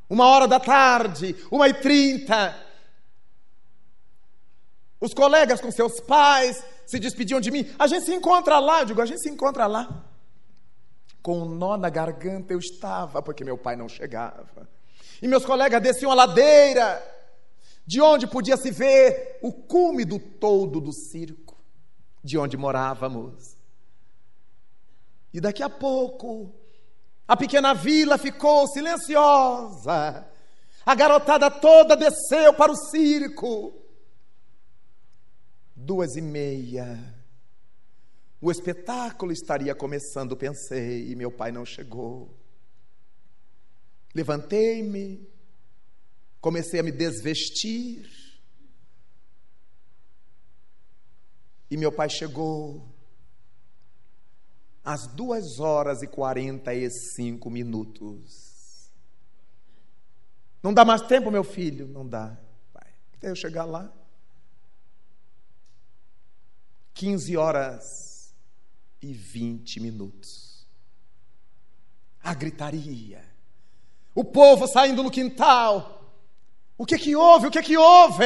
Uma hora da tarde, uma e trinta, os colegas com seus pais se despediam de mim. A gente se encontra lá, eu digo, a gente se encontra lá. Com um nó na garganta eu estava, porque meu pai não chegava. E meus colegas desciam a ladeira, de onde podia se ver o cume do todo do circo, de onde morávamos. E daqui a pouco, a pequena vila ficou silenciosa. A garotada toda desceu para o circo duas e meia. O espetáculo estaria começando, pensei, e meu pai não chegou. Levantei-me, comecei a me desvestir, e meu pai chegou às duas horas e quarenta e cinco minutos. Não dá mais tempo, meu filho? Não dá. Pai, até eu chegar lá. 15 horas e 20 minutos. A gritaria. O povo saindo no quintal. O que que houve? O que que houve?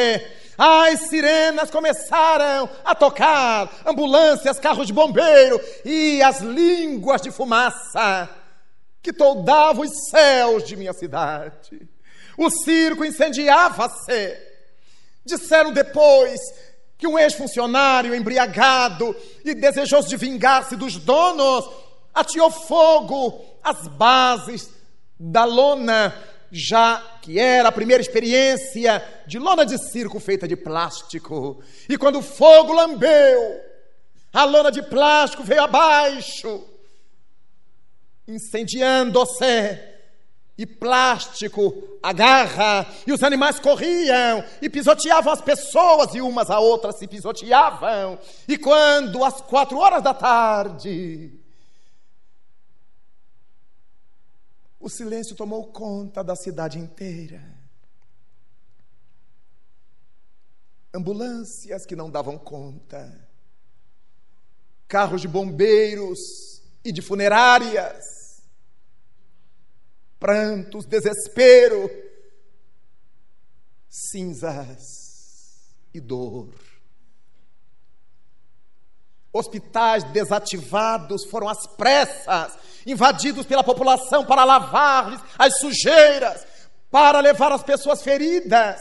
As sirenas começaram a tocar, ambulâncias, carros de bombeiro e as línguas de fumaça que toldavam os céus de minha cidade. O circo incendiava-se. Disseram depois que um ex-funcionário embriagado e desejoso de vingar-se dos donos ateou fogo às bases da lona, já que era a primeira experiência de lona de circo feita de plástico. E quando o fogo lambeu, a lona de plástico veio abaixo, incendiando-se e plástico agarra, e os animais corriam e pisoteavam as pessoas, e umas a outras se pisoteavam. E quando, às quatro horas da tarde, o silêncio tomou conta da cidade inteira. Ambulâncias que não davam conta, carros de bombeiros e de funerárias, prantos, desespero, cinzas e dor. Hospitais desativados foram às pressas, invadidos pela população para lavar as sujeiras, para levar as pessoas feridas.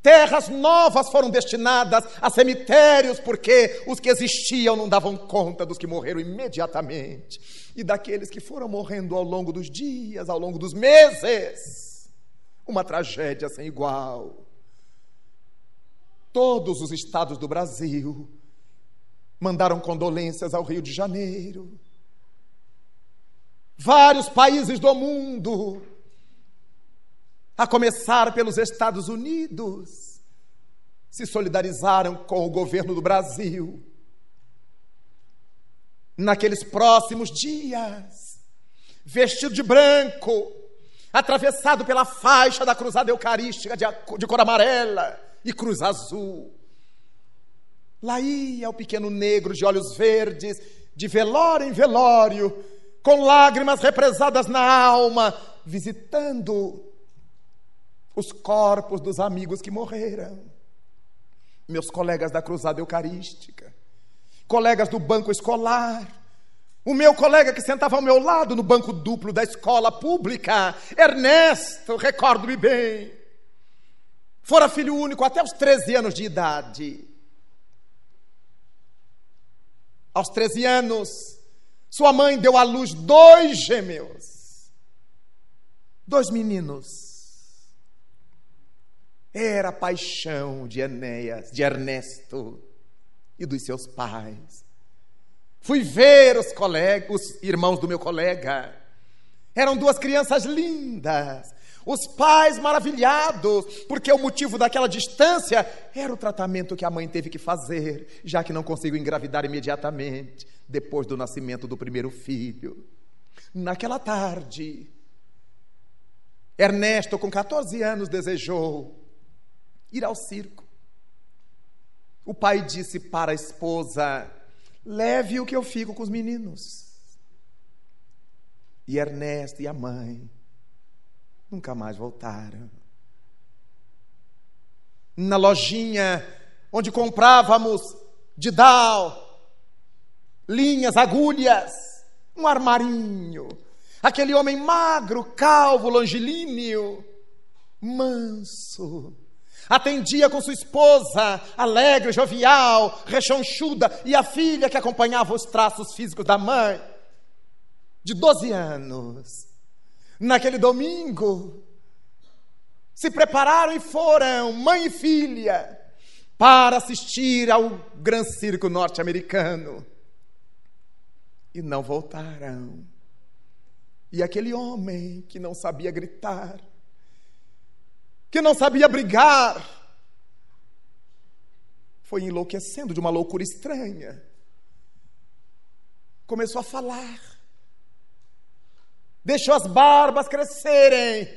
Terras novas foram destinadas a cemitérios, porque os que existiam não davam conta dos que morreram imediatamente e daqueles que foram morrendo ao longo dos dias, ao longo dos meses. Uma tragédia sem igual. Todos os estados do Brasil mandaram condolências ao Rio de Janeiro. Vários países do mundo, a começar pelos Estados Unidos, se solidarizaram com o governo do Brasil naqueles próximos dias, vestido de branco, atravessado pela faixa da cruzada eucarística de, cor amarela e cruz azul. Lá ia o pequeno negro de olhos verdes, de velório em velório, com lágrimas represadas na alma, visitando os corpos dos amigos que morreram. Meus colegas da cruzada eucarística, colegas do banco escolar, o meu colega que sentava ao meu lado no banco duplo da escola pública, Ernesto, recordo-me bem, fora filho único até os 13 anos de idade. Aos 13 anos, sua mãe deu à luz dois gêmeos, dois meninos. Era a paixão de Enéas, de Ernesto e dos seus pais. Fui ver os colegas, os irmãos do meu colega. Eram duas crianças lindas. Os pais maravilhados, porque o motivo daquela distância era o tratamento que a mãe teve que fazer, já que não conseguiu engravidar imediatamente, depois do nascimento do primeiro filho. Naquela tarde, Ernesto, com 14 anos, desejou ir ao circo. O pai disse para a esposa: leve o que eu fico com os meninos. E Ernesto e a mãe nunca mais voltaram. Na lojinha onde comprávamos didal, linhas, agulhas, um armarinho, aquele homem magro, calvo, longilíneo, manso, Atendia com sua esposa, alegre, jovial, rechonchuda, e a filha que acompanhava os traços físicos da mãe, de 12 anos. Naquele domingo, se prepararam e foram, mãe e filha, para assistir ao Gran Circo norte-americano. E não voltaram. E aquele homem que não sabia gritar, que não sabia brigar, foi enlouquecendo de uma loucura estranha. Começou a falar, deixou as barbas crescerem,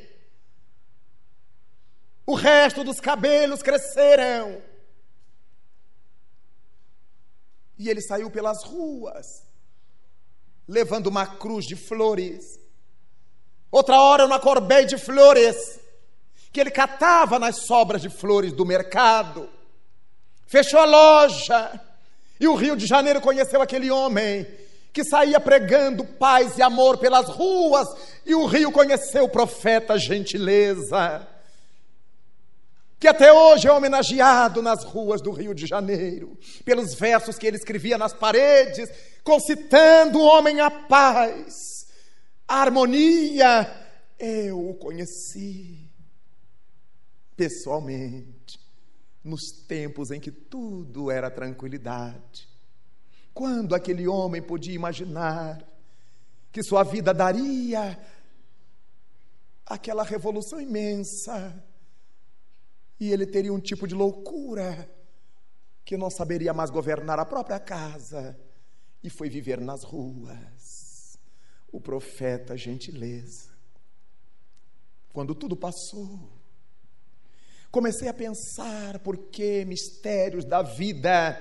o resto dos cabelos cresceram. E ele saiu pelas ruas, levando uma cruz de flores. Outra hora, uma corbeia de flores que ele catava nas sobras de flores do mercado. Fechou a loja. E o Rio de Janeiro conheceu aquele homem que saía pregando paz e amor pelas ruas. E o Rio conheceu o profeta Gentileza, que até hoje é homenageado nas ruas do Rio de Janeiro, pelos versos que ele escrevia nas paredes, concitando o homem à paz, à harmonia eu o conheci pessoalmente, nos tempos em que tudo era tranquilidade. Quando aquele homem podia imaginar que sua vida daria aquela revolução imensa e ele teria um tipo de loucura que não saberia mais governar a própria casa e foi viver nas ruas. O profeta gentileza. Quando tudo passou, comecei a pensar por que mistérios da vida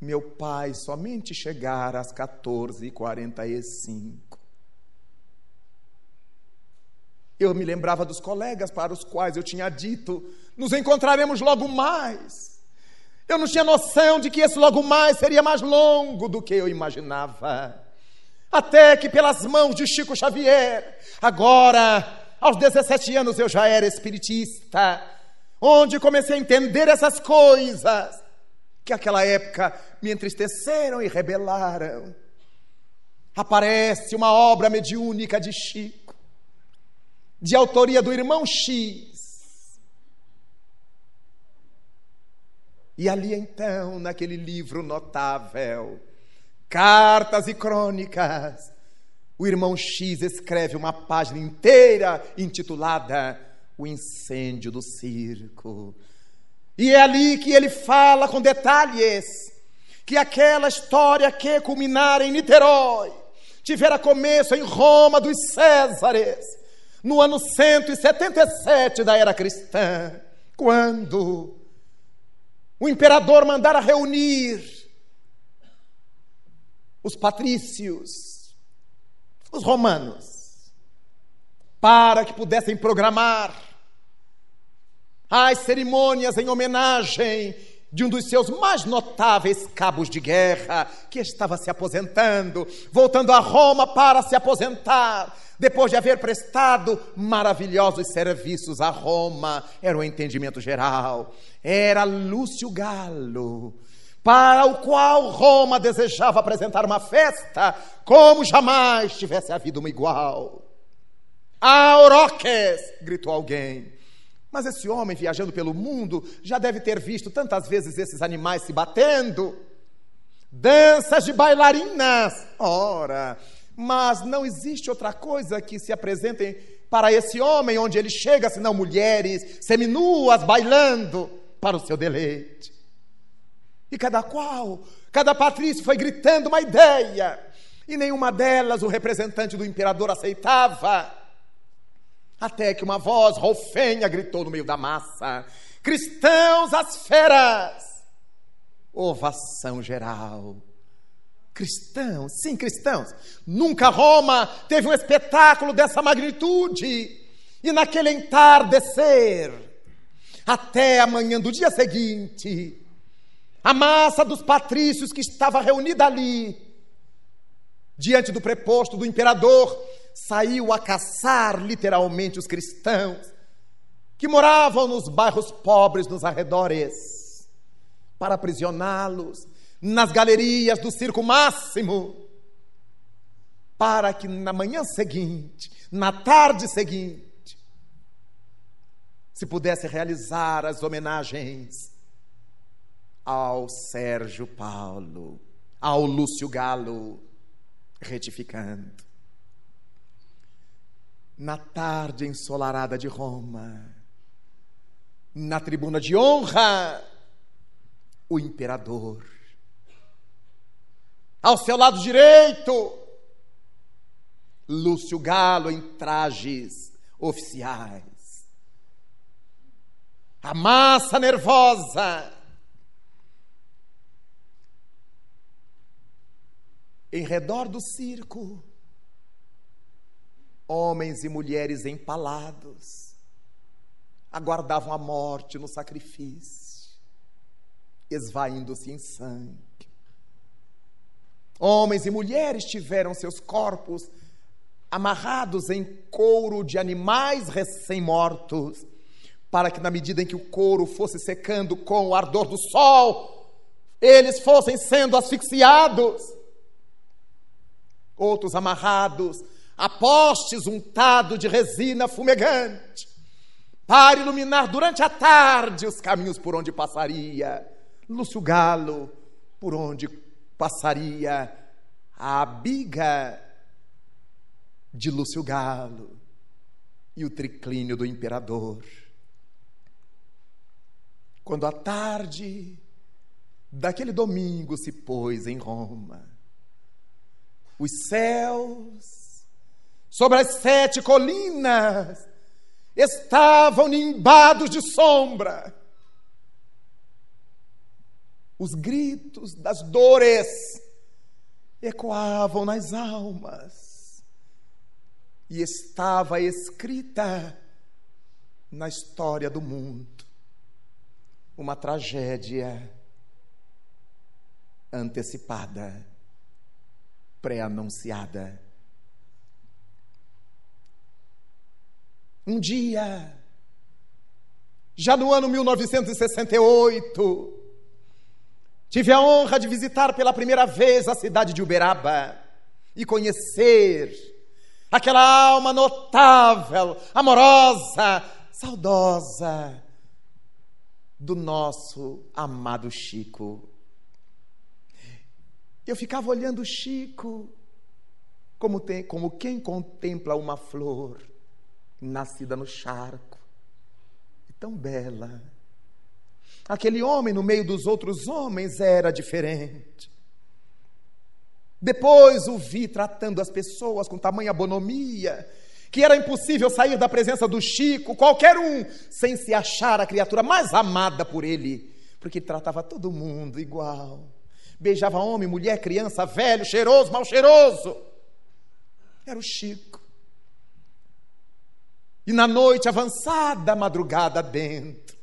meu pai somente chegara às 14h45. Eu me lembrava dos colegas para os quais eu tinha dito: nos encontraremos logo mais. Eu não tinha noção de que esse logo mais seria mais longo do que eu imaginava. Até que, pelas mãos de Chico Xavier, agora, aos 17 anos, eu já era espiritista, onde comecei a entender essas coisas que aquela época me entristeceram e rebelaram. Aparece uma obra mediúnica de Chico, de autoria do irmão X, E ali então, naquele livro notável, Cartas e Crônicas, o irmão X escreve uma página inteira intitulada O Incêndio do Circo. E é ali que ele fala com detalhes que aquela história que culminara em Niterói tivera começo em Roma dos Césares, no ano 177 da era cristã, quando o imperador mandara reunir os patrícios, os romanos, para que pudessem programar as cerimônias em homenagem de um dos seus mais notáveis cabos de guerra, que estava se aposentando, voltando a Roma para se aposentar, depois de haver prestado maravilhosos serviços a Roma, era o um entendimento geral. Era Lúcio Galo, para o qual Roma desejava apresentar uma festa como jamais tivesse havido uma igual. Auroques! gritou alguém. Mas esse homem viajando pelo mundo já deve ter visto tantas vezes esses animais se batendo. Danças de bailarinas. Ora, mas não existe outra coisa que se apresentem para esse homem onde ele chega, senão mulheres seminuas bailando para o seu deleite. E cada qual, cada patrício foi gritando uma ideia, e nenhuma delas o representante do imperador aceitava. Até que uma voz rofenha gritou no meio da massa: Cristãos às feras! Ovação geral. Cristãos, sim, cristãos. Nunca Roma teve um espetáculo dessa magnitude. E naquele entardecer, até amanhã do dia seguinte, a massa dos patrícios que estava reunida ali, diante do preposto do imperador, saiu a caçar literalmente os cristãos que moravam nos bairros pobres nos arredores, para aprisioná-los nas galerias do circo máximo, para que na manhã seguinte, na tarde seguinte, se pudesse realizar as homenagens ao Sérgio Paulo, ao Lúcio Galo, retificando na tarde ensolarada de Roma, na tribuna de honra, o imperador. Ao seu lado direito, Lúcio Galo em trajes oficiais. A massa nervosa. Em redor do circo, homens e mulheres empalados, aguardavam a morte no sacrifício, esvaindo-se em sangue. Homens e mulheres tiveram seus corpos amarrados em couro de animais recém-mortos, para que, na medida em que o couro fosse secando com o ardor do sol, eles fossem sendo asfixiados. Outros amarrados a postes untado de resina fumegante, para iluminar durante a tarde os caminhos por onde passaria. Lúcio Galo, por onde passaria a biga de Lúcio Galo e o triclínio do imperador. Quando a tarde daquele domingo se pôs em Roma, os céus sobre as sete colinas, estavam nimbados de sombra. Os gritos das dores ecoavam nas almas, e estava escrita na história do mundo uma tragédia antecipada, pré-anunciada. Um dia, já no ano 1968, tive a honra de visitar pela primeira vez a cidade de Uberaba e conhecer aquela alma notável, amorosa, saudosa do nosso amado Chico. Eu ficava olhando Chico como, tem, como quem contempla uma flor nascida no charco, e tão bela. Aquele homem no meio dos outros homens era diferente. Depois o vi tratando as pessoas com tamanha bonomia, que era impossível sair da presença do Chico, qualquer um, sem se achar a criatura mais amada por ele, porque ele tratava todo mundo igual. Beijava homem, mulher, criança, velho, cheiroso, mal cheiroso. Era o Chico. E na noite avançada, madrugada dentro,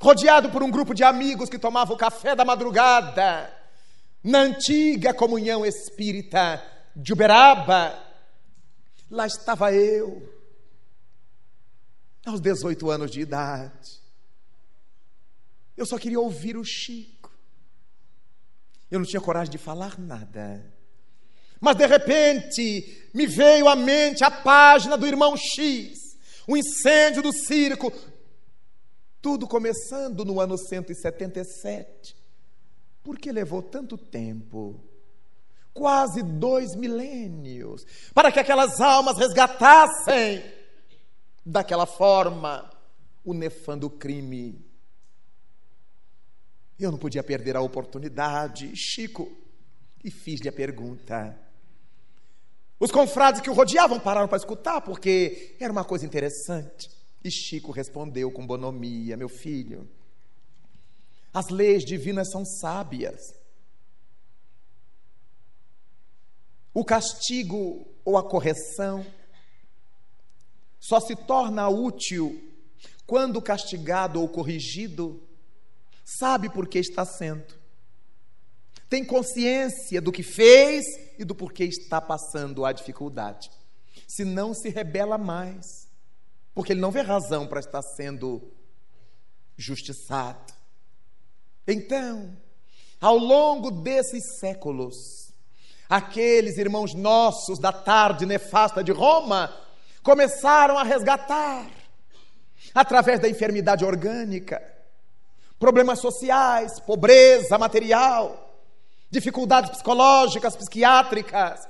rodeado por um grupo de amigos que tomavam café da madrugada, na antiga comunhão espírita de Uberaba, lá estava eu, aos 18 anos de idade. Eu só queria ouvir o Chico. Eu não tinha coragem de falar nada. Mas de repente me veio à mente a página do irmão X o incêndio do circo, tudo começando no ano 177. Por que levou tanto tempo? Quase dois milênios, para que aquelas almas resgatassem daquela forma o nefando crime. Eu não podia perder a oportunidade, Chico, e fiz-lhe a pergunta: os confrades que o rodeavam pararam para escutar, porque era uma coisa interessante. E Chico respondeu com bonomia: Meu filho, as leis divinas são sábias. O castigo ou a correção só se torna útil quando castigado ou corrigido sabe por que está sendo tem consciência do que fez e do porquê está passando a dificuldade. Se não se rebela mais, porque ele não vê razão para estar sendo justiçado. Então, ao longo desses séculos, aqueles irmãos nossos da tarde nefasta de Roma começaram a resgatar, através da enfermidade orgânica, problemas sociais, pobreza material, dificuldades psicológicas, psiquiátricas,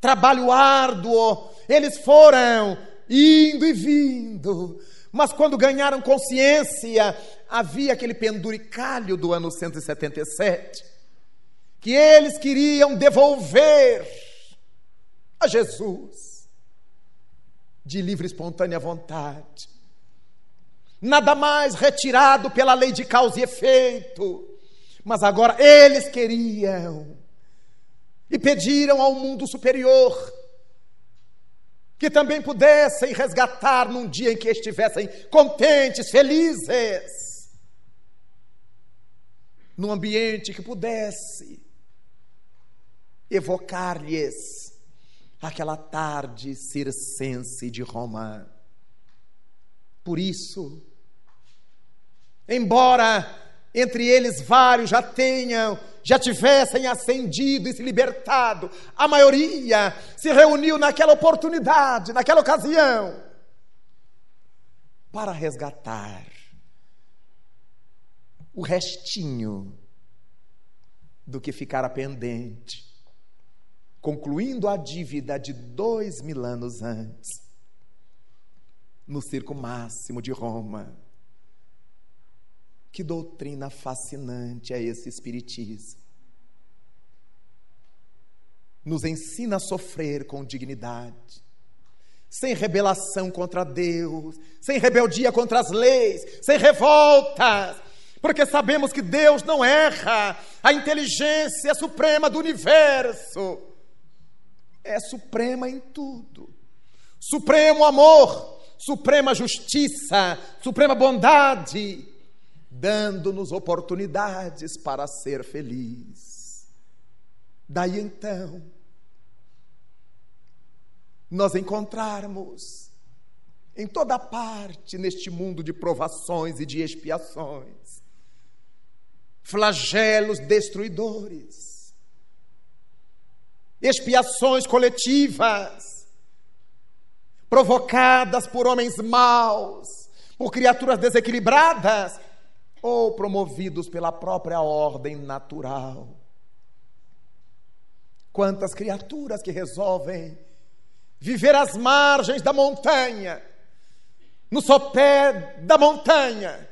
trabalho árduo. Eles foram indo e vindo. Mas quando ganharam consciência, havia aquele penduricalho do ano 177, que eles queriam devolver a Jesus, de livre e espontânea vontade. Nada mais retirado pela lei de causa e efeito mas agora eles queriam e pediram ao mundo superior que também pudessem resgatar num dia em que estivessem contentes, felizes, num ambiente que pudesse evocar-lhes aquela tarde circense de Roma. Por isso, embora entre eles vários já tenham, já tivessem ascendido e se libertado, a maioria se reuniu naquela oportunidade, naquela ocasião, para resgatar o restinho do que ficara pendente, concluindo a dívida de dois mil anos antes, no circo máximo de Roma. Que doutrina fascinante é esse Espiritismo. Nos ensina a sofrer com dignidade, sem rebelação contra Deus, sem rebeldia contra as leis, sem revoltas, porque sabemos que Deus não erra, a inteligência suprema do universo é suprema em tudo. Supremo amor, suprema justiça, suprema bondade, dando-nos oportunidades para ser feliz. Daí então, nós encontrarmos em toda parte neste mundo de provações e de expiações, flagelos destruidores, expiações coletivas, provocadas por homens maus, por criaturas desequilibradas ou promovidos pela própria ordem natural. Quantas criaturas que resolvem viver às margens da montanha, no sopé da montanha,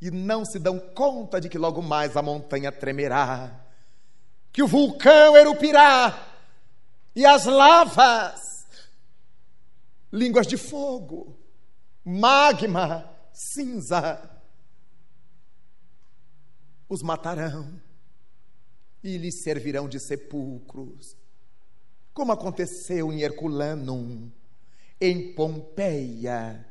e não se dão conta de que logo mais a montanha tremerá, que o vulcão erupirá e as lavas, línguas de fogo, magma, cinza, os matarão e lhes servirão de sepulcros, como aconteceu em Herculanum, em Pompeia,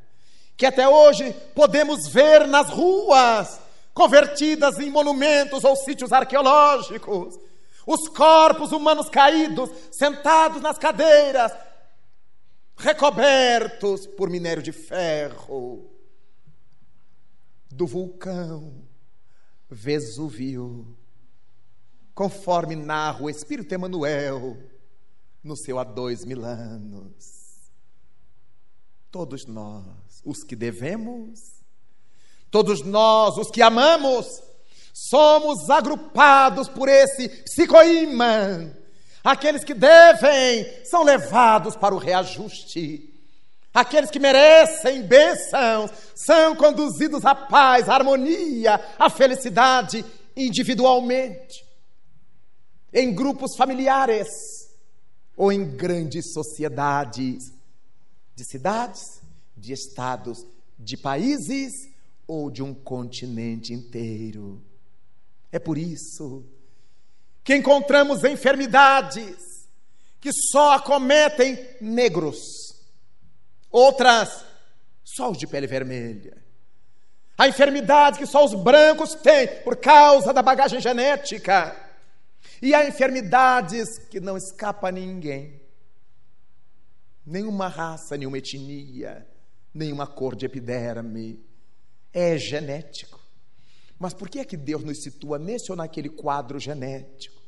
que até hoje podemos ver nas ruas, convertidas em monumentos ou sítios arqueológicos, os corpos humanos caídos, sentados nas cadeiras, recobertos por minério de ferro do vulcão Vesúvio, conforme narra o Espírito Emanuel no seu há dois mil anos. Todos nós, os que devemos, todos nós, os que amamos, somos agrupados por esse psicoímã. Aqueles que devem são levados para o reajuste. Aqueles que merecem bênçãos são conduzidos à paz, à harmonia, à felicidade individualmente, em grupos familiares ou em grandes sociedades de cidades, de estados, de países ou de um continente inteiro. É por isso que encontramos enfermidades que só acometem negros outras só os de pele vermelha. A enfermidade que só os brancos têm por causa da bagagem genética. E há enfermidades que não escapa a ninguém. Nenhuma raça, nenhuma etnia, nenhuma cor de epiderme. É genético. Mas por que é que Deus nos situa nesse ou naquele quadro genético?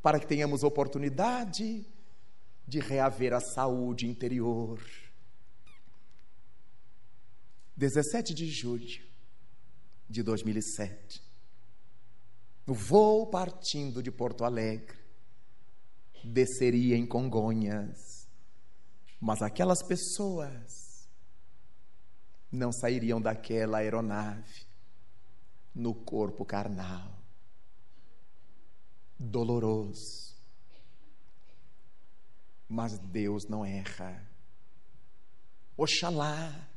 Para que tenhamos oportunidade de reaver a saúde interior 17 de julho de 2007. No voo partindo de Porto Alegre, desceria em Congonhas, mas aquelas pessoas não sairiam daquela aeronave no corpo carnal. Doloroso. Mas Deus não erra. Oxalá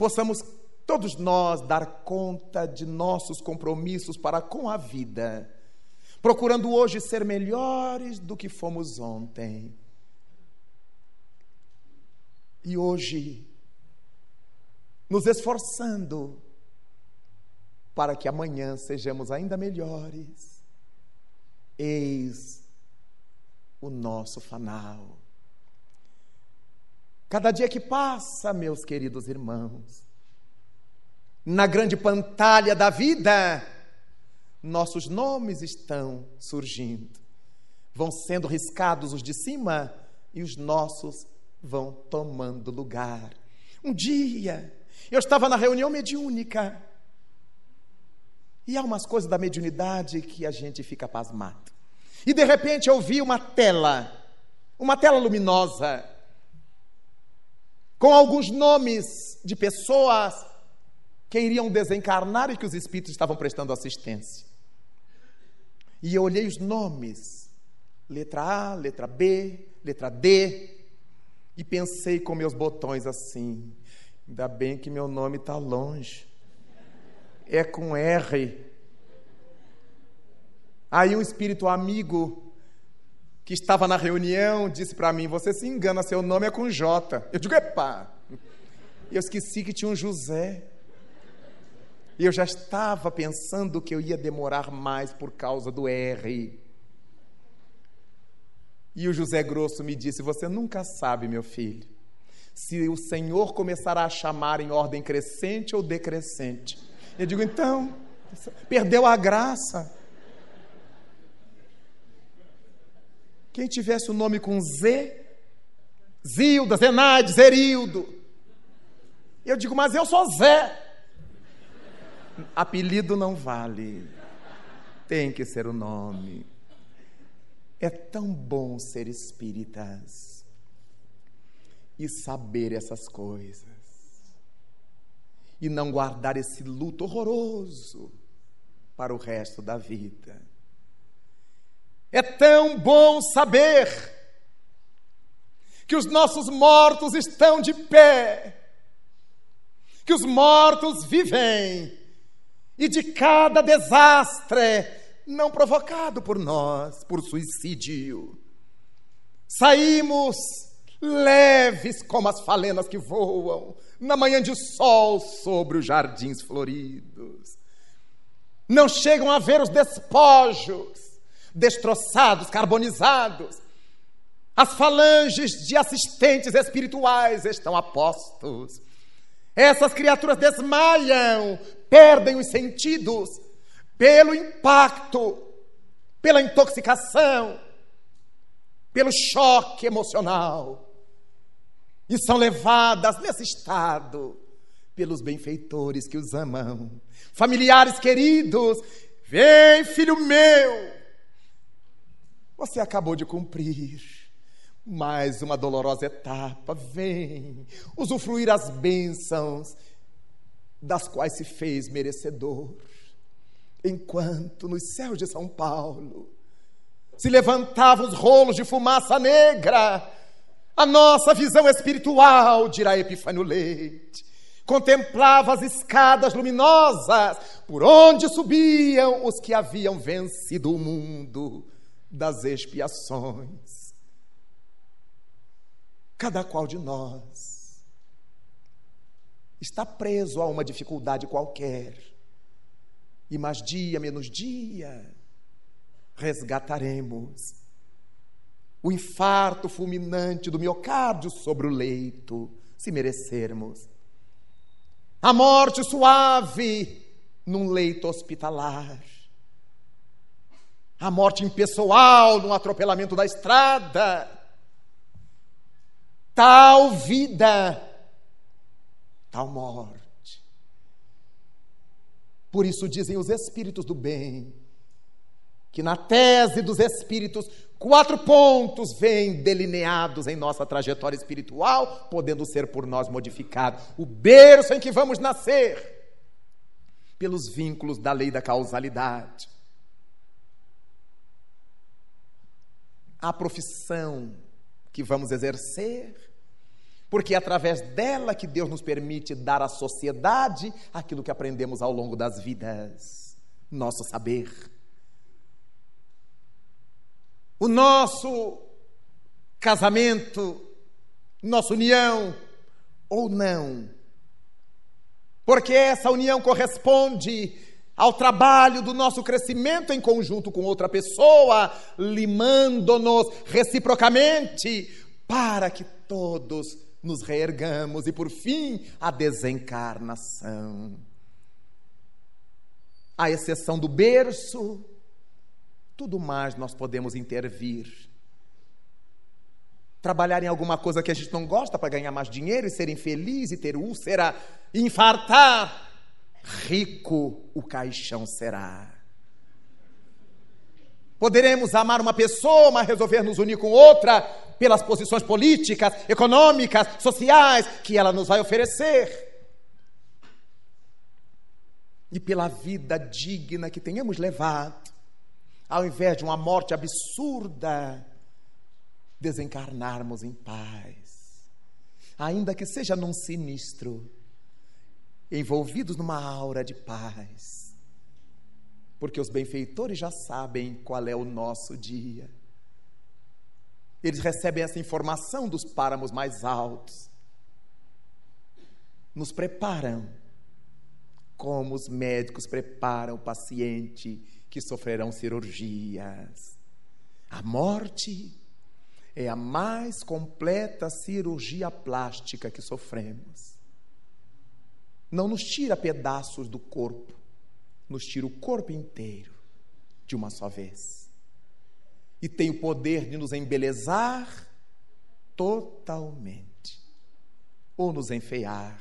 possamos todos nós dar conta de nossos compromissos para com a vida, procurando hoje ser melhores do que fomos ontem. E hoje, nos esforçando para que amanhã sejamos ainda melhores. Eis o nosso fanal. Cada dia que passa, meus queridos irmãos, na grande pantalha da vida, nossos nomes estão surgindo. Vão sendo riscados os de cima e os nossos vão tomando lugar. Um dia, eu estava na reunião mediúnica. E há umas coisas da mediunidade que a gente fica pasmado. E de repente eu vi uma tela, uma tela luminosa, com alguns nomes de pessoas que iriam desencarnar e que os espíritos estavam prestando assistência. E eu olhei os nomes, letra A, letra B, letra D, e pensei com meus botões assim: ainda bem que meu nome está longe, é com R. Aí um espírito amigo que estava na reunião disse para mim: Você se engana, seu nome é com J. Eu digo: Epá! Eu esqueci que tinha um José. E eu já estava pensando que eu ia demorar mais por causa do R. E o José Grosso me disse: Você nunca sabe, meu filho, se o Senhor começará a chamar em ordem crescente ou decrescente. Eu digo: Então, perdeu a graça. Quem tivesse o nome com Z, Zilda, Zenaide, Zerildo. Eu digo, mas eu sou Zé. Apelido não vale. Tem que ser o nome. É tão bom ser espíritas e saber essas coisas. E não guardar esse luto horroroso para o resto da vida. É tão bom saber que os nossos mortos estão de pé, que os mortos vivem, e de cada desastre não provocado por nós, por suicídio, saímos leves como as falenas que voam na manhã de sol sobre os jardins floridos. Não chegam a ver os despojos destroçados, carbonizados. As falanges de assistentes espirituais estão a postos. Essas criaturas desmaiam, perdem os sentidos pelo impacto, pela intoxicação, pelo choque emocional. E são levadas nesse estado pelos benfeitores que os amam. Familiares queridos, vem, filho meu, você acabou de cumprir mais uma dolorosa etapa. Vem usufruir as bênçãos das quais se fez merecedor. Enquanto nos céus de São Paulo se levantavam os rolos de fumaça negra, a nossa visão espiritual, dirá Epifânio Leite, contemplava as escadas luminosas por onde subiam os que haviam vencido o mundo das expiações. Cada qual de nós está preso a uma dificuldade qualquer, e mais dia menos dia resgataremos o infarto fulminante do miocárdio sobre o leito, se merecermos. A morte suave num leito hospitalar a morte impessoal num atropelamento da estrada. Tal vida, tal morte. Por isso dizem os espíritos do bem, que na tese dos espíritos, quatro pontos vêm delineados em nossa trajetória espiritual, podendo ser por nós modificados. O berço em que vamos nascer, pelos vínculos da lei da causalidade a profissão que vamos exercer, porque é através dela que Deus nos permite dar à sociedade aquilo que aprendemos ao longo das vidas, nosso saber. O nosso casamento, nossa união ou não, porque essa união corresponde ao trabalho do nosso crescimento em conjunto com outra pessoa, limando-nos reciprocamente, para que todos nos reergamos e, por fim, a desencarnação. à exceção do berço, tudo mais nós podemos intervir. Trabalhar em alguma coisa que a gente não gosta para ganhar mais dinheiro e ser infeliz e ter úlcera, infartar, rico o caixão será. Poderemos amar uma pessoa, mas resolver nos unir com outra pelas posições políticas, econômicas, sociais que ela nos vai oferecer. E pela vida digna que tenhamos levado, ao invés de uma morte absurda, desencarnarmos em paz. Ainda que seja num sinistro, envolvidos numa aura de paz porque os benfeitores já sabem qual é o nosso dia. Eles recebem essa informação dos páramos mais altos. Nos preparam, como os médicos preparam o paciente que sofrerão cirurgias. A morte é a mais completa cirurgia plástica que sofremos. Não nos tira pedaços do corpo, nos tira o corpo inteiro de uma só vez. E tem o poder de nos embelezar totalmente, ou nos enfeiar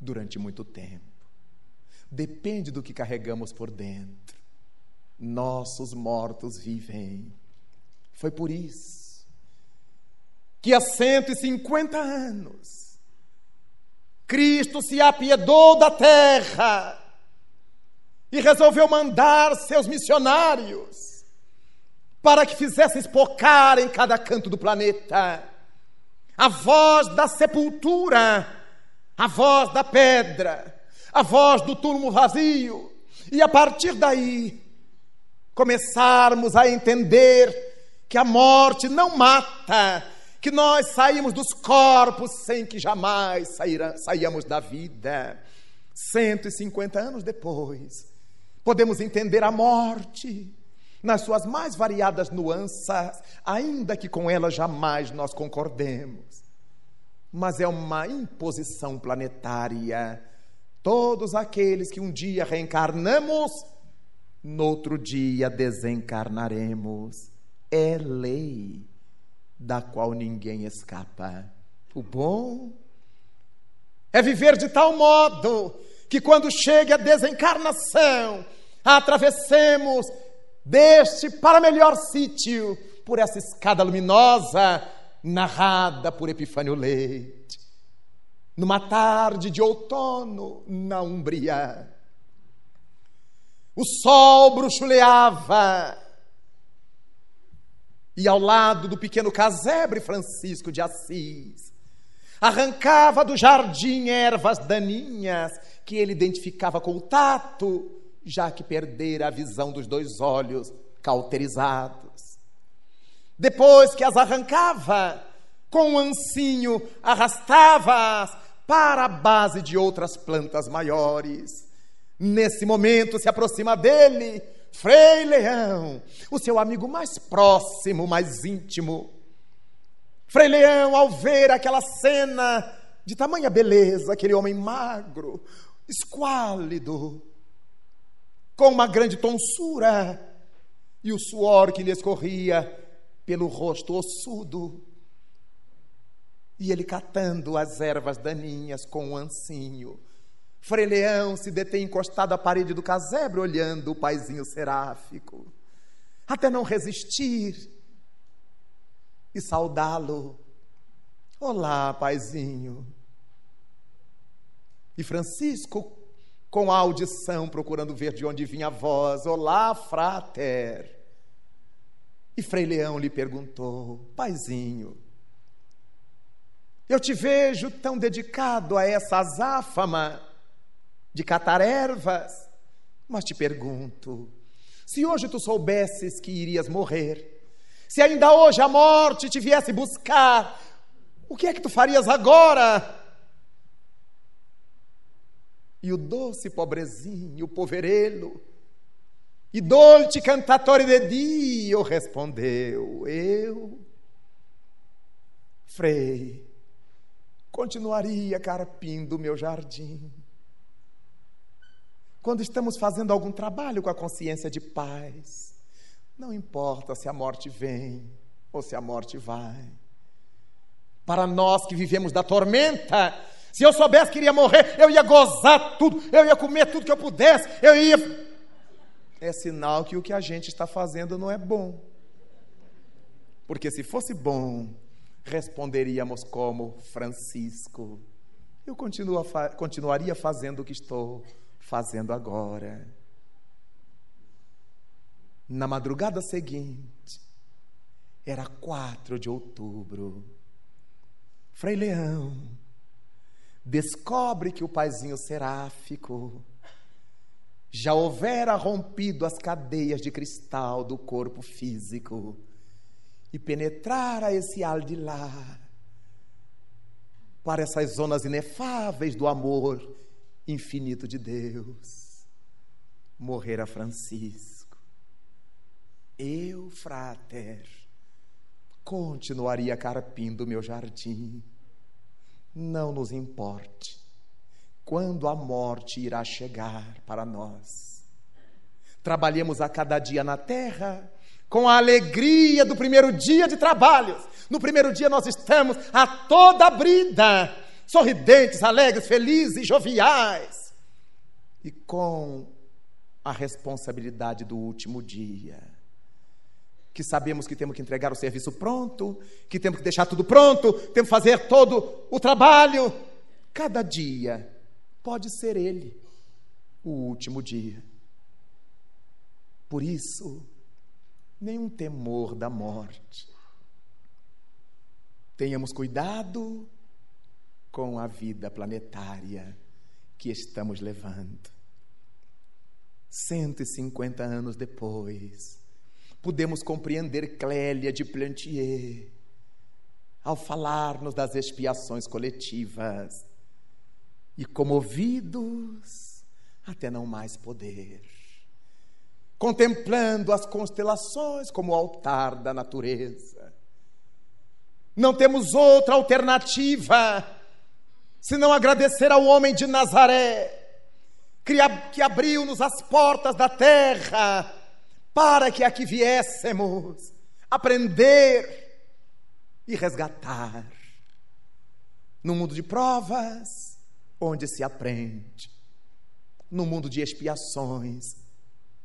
durante muito tempo. Depende do que carregamos por dentro. Nossos mortos vivem. Foi por isso que há 150 anos Cristo se apiedou da terra e resolveu mandar seus missionários para que fizessem espocar em cada canto do planeta. A voz da sepultura, a voz da pedra, a voz do túmulo vazio, e a partir daí começarmos a entender que a morte não mata, que nós saímos dos corpos sem que jamais saíra, saíamos da vida. 150 anos depois, Podemos entender a morte nas suas mais variadas nuances, ainda que com ela jamais nós concordemos. Mas é uma imposição planetária. Todos aqueles que um dia reencarnamos, no outro dia desencarnaremos. É lei da qual ninguém escapa. O bom é viver de tal modo que quando chegue a desencarnação, atravessemos deste para melhor sítio por essa escada luminosa narrada por Epifânio Leite. Numa tarde de outono na Umbria, o sol bruxuleava e ao lado do pequeno casebre Francisco de Assis, arrancava do jardim ervas daninhas que ele identificava com o tato, já que perdera a visão dos dois olhos cauterizados. Depois que as arrancava, com um ancinho arrastava-as para a base de outras plantas maiores. Nesse momento se aproxima dele Frei Leão, o seu amigo mais próximo, mais íntimo. Frei Leão, ao ver aquela cena de tamanha beleza, aquele homem magro, esquálido, com uma grande tonsura e o suor que lhe escorria pelo rosto ossudo. E ele catando as ervas daninhas com um ancinho. Frei Leão se detém encostado à parede do casebre, olhando o paizinho seráfico, até não resistir e saudá-lo. Olá, paizinho. E Francisco, com a audição, procurando ver de onde vinha a voz: Olá, frater. E Frei Leão lhe perguntou: Paizinho, eu te vejo tão dedicado a essa azáfama de catar ervas, mas te pergunto: se hoje tu soubesses que irias morrer, se ainda hoje a morte te viesse buscar, o que é que tu farias agora? E o doce pobrezinho, poverelo, e dolce cantatore de Dio respondeu: Eu, Frei, continuaria carpindo meu jardim, quando estamos fazendo algum trabalho com a consciência de paz, não importa se a morte vem ou se a morte vai. Para nós que vivemos da tormenta, se eu soubesse que iria morrer, eu ia gozar tudo, eu ia comer tudo que eu pudesse, eu ia. É sinal que o que a gente está fazendo não é bom. Porque se fosse bom, responderíamos como Francisco. Eu continuaria fazendo o que estou fazendo agora. Na madrugada seguinte, era 4 de outubro. Frei Leão descobre que o paizinho seráfico já houvera rompido as cadeias de cristal do corpo físico e penetrara esse al de lá para essas zonas inefáveis do amor infinito de Deus. Morrera Francisco. Eu, frater, continuaria carpindo meu jardim. Não nos importe quando a morte irá chegar para nós. Trabalhemos a cada dia na terra com a alegria do primeiro dia de trabalhos. No primeiro dia nós estamos a toda brida, sorridentes, alegres, felizes, joviais. E com a responsabilidade do último dia, que sabemos que temos que entregar o serviço pronto, que temos que deixar tudo pronto, temos que fazer todo o trabalho. Cada dia pode ser ele o último dia. Por isso, nenhum temor da morte. Tenhamos cuidado com a vida planetária que estamos levando. 150 anos depois, podemos compreender Clélia de Plantier ao falar-nos das expiações coletivas e comovidos até não mais poder contemplando as constelações como altar da natureza. Não temos outra alternativa senão agradecer ao homem de Nazaré, que abriu-nos as portas da terra para que aqui viéssemos aprender e resgatar. No mundo de provas, onde se aprende, no mundo de expiações,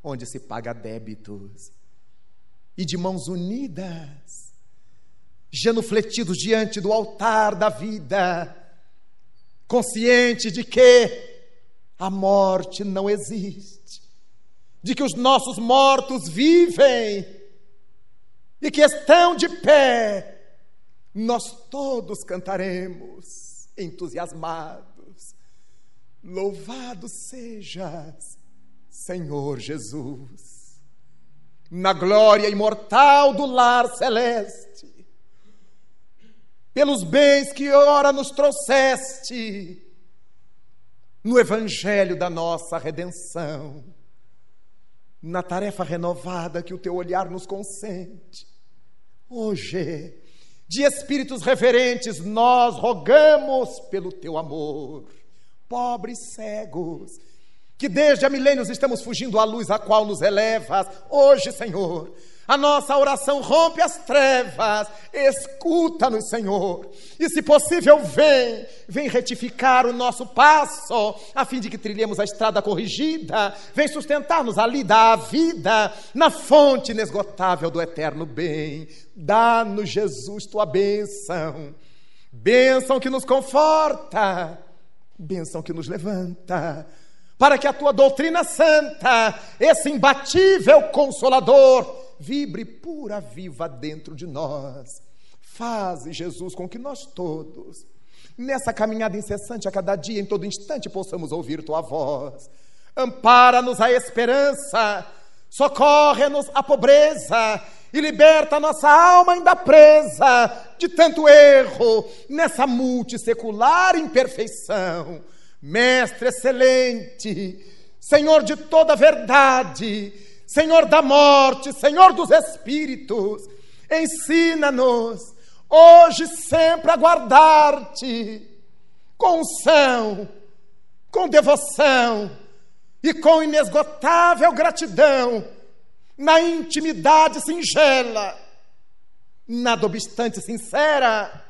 onde se paga débitos, e de mãos unidas, genufletidos diante do altar da vida, consciente de que a morte não existe, de que os nossos mortos vivem e que estão de pé, nós todos cantaremos entusiasmados: Louvado sejas Senhor Jesus, na glória imortal do lar celeste, pelos bens que ora nos trouxeste, no evangelho da nossa redenção, na tarefa renovada que o teu olhar nos consente. Hoje, de espíritos reverentes, nós rogamos pelo teu amor, pobres cegos, que desde há milênios estamos fugindo à luz a qual nos elevas. Hoje, Senhor, a nossa oração rompe as trevas. Escuta-nos, Senhor. E, se possível, vem, vem retificar o nosso passo, a fim de que trilhemos a estrada corrigida. Vem sustentar-nos ali da vida, na fonte inesgotável do eterno bem. Dá-nos, Jesus, tua bênção. Bênção que nos conforta, bênção que nos levanta para que a tua doutrina santa, esse imbatível consolador, vibre pura viva dentro de nós. Faze, Jesus, com que nós todos, nessa caminhada incessante a cada dia, em todo instante, possamos ouvir tua voz. Ampara-nos a esperança, socorre-nos a pobreza e liberta nossa alma ainda presa de tanto erro nessa multissecular imperfeição Mestre excelente, Senhor de toda verdade, Senhor da morte, Senhor dos espíritos, ensina-nos hoje sempre a guardar-te com unção, com devoção e com inesgotável gratidão, na intimidade singela, nada obstante sincera,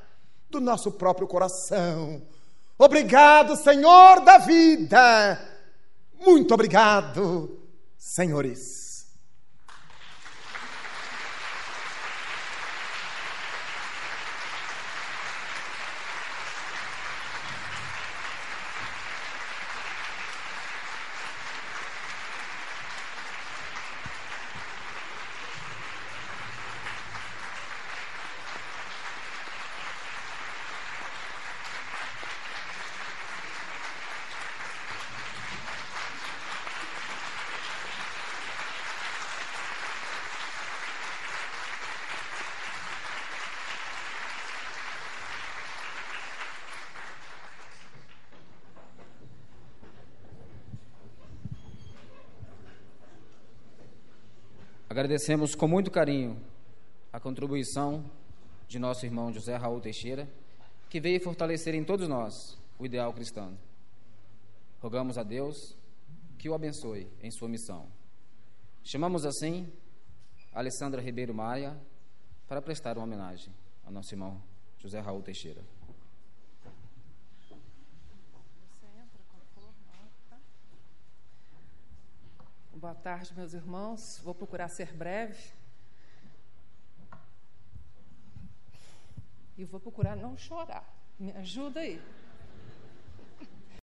do nosso próprio coração. Obrigado, Senhor da vida. Muito obrigado, senhores. Agradecemos com muito carinho a contribuição de nosso irmão José Raul Teixeira, que veio fortalecer em todos nós o ideal cristão. Rogamos a Deus que o abençoe em sua missão. Chamamos assim Alessandra Ribeiro Maia para prestar uma homenagem ao nosso irmão José Raul Teixeira. Boa tarde, meus irmãos. Vou procurar ser breve. E vou procurar não chorar. Me ajuda aí.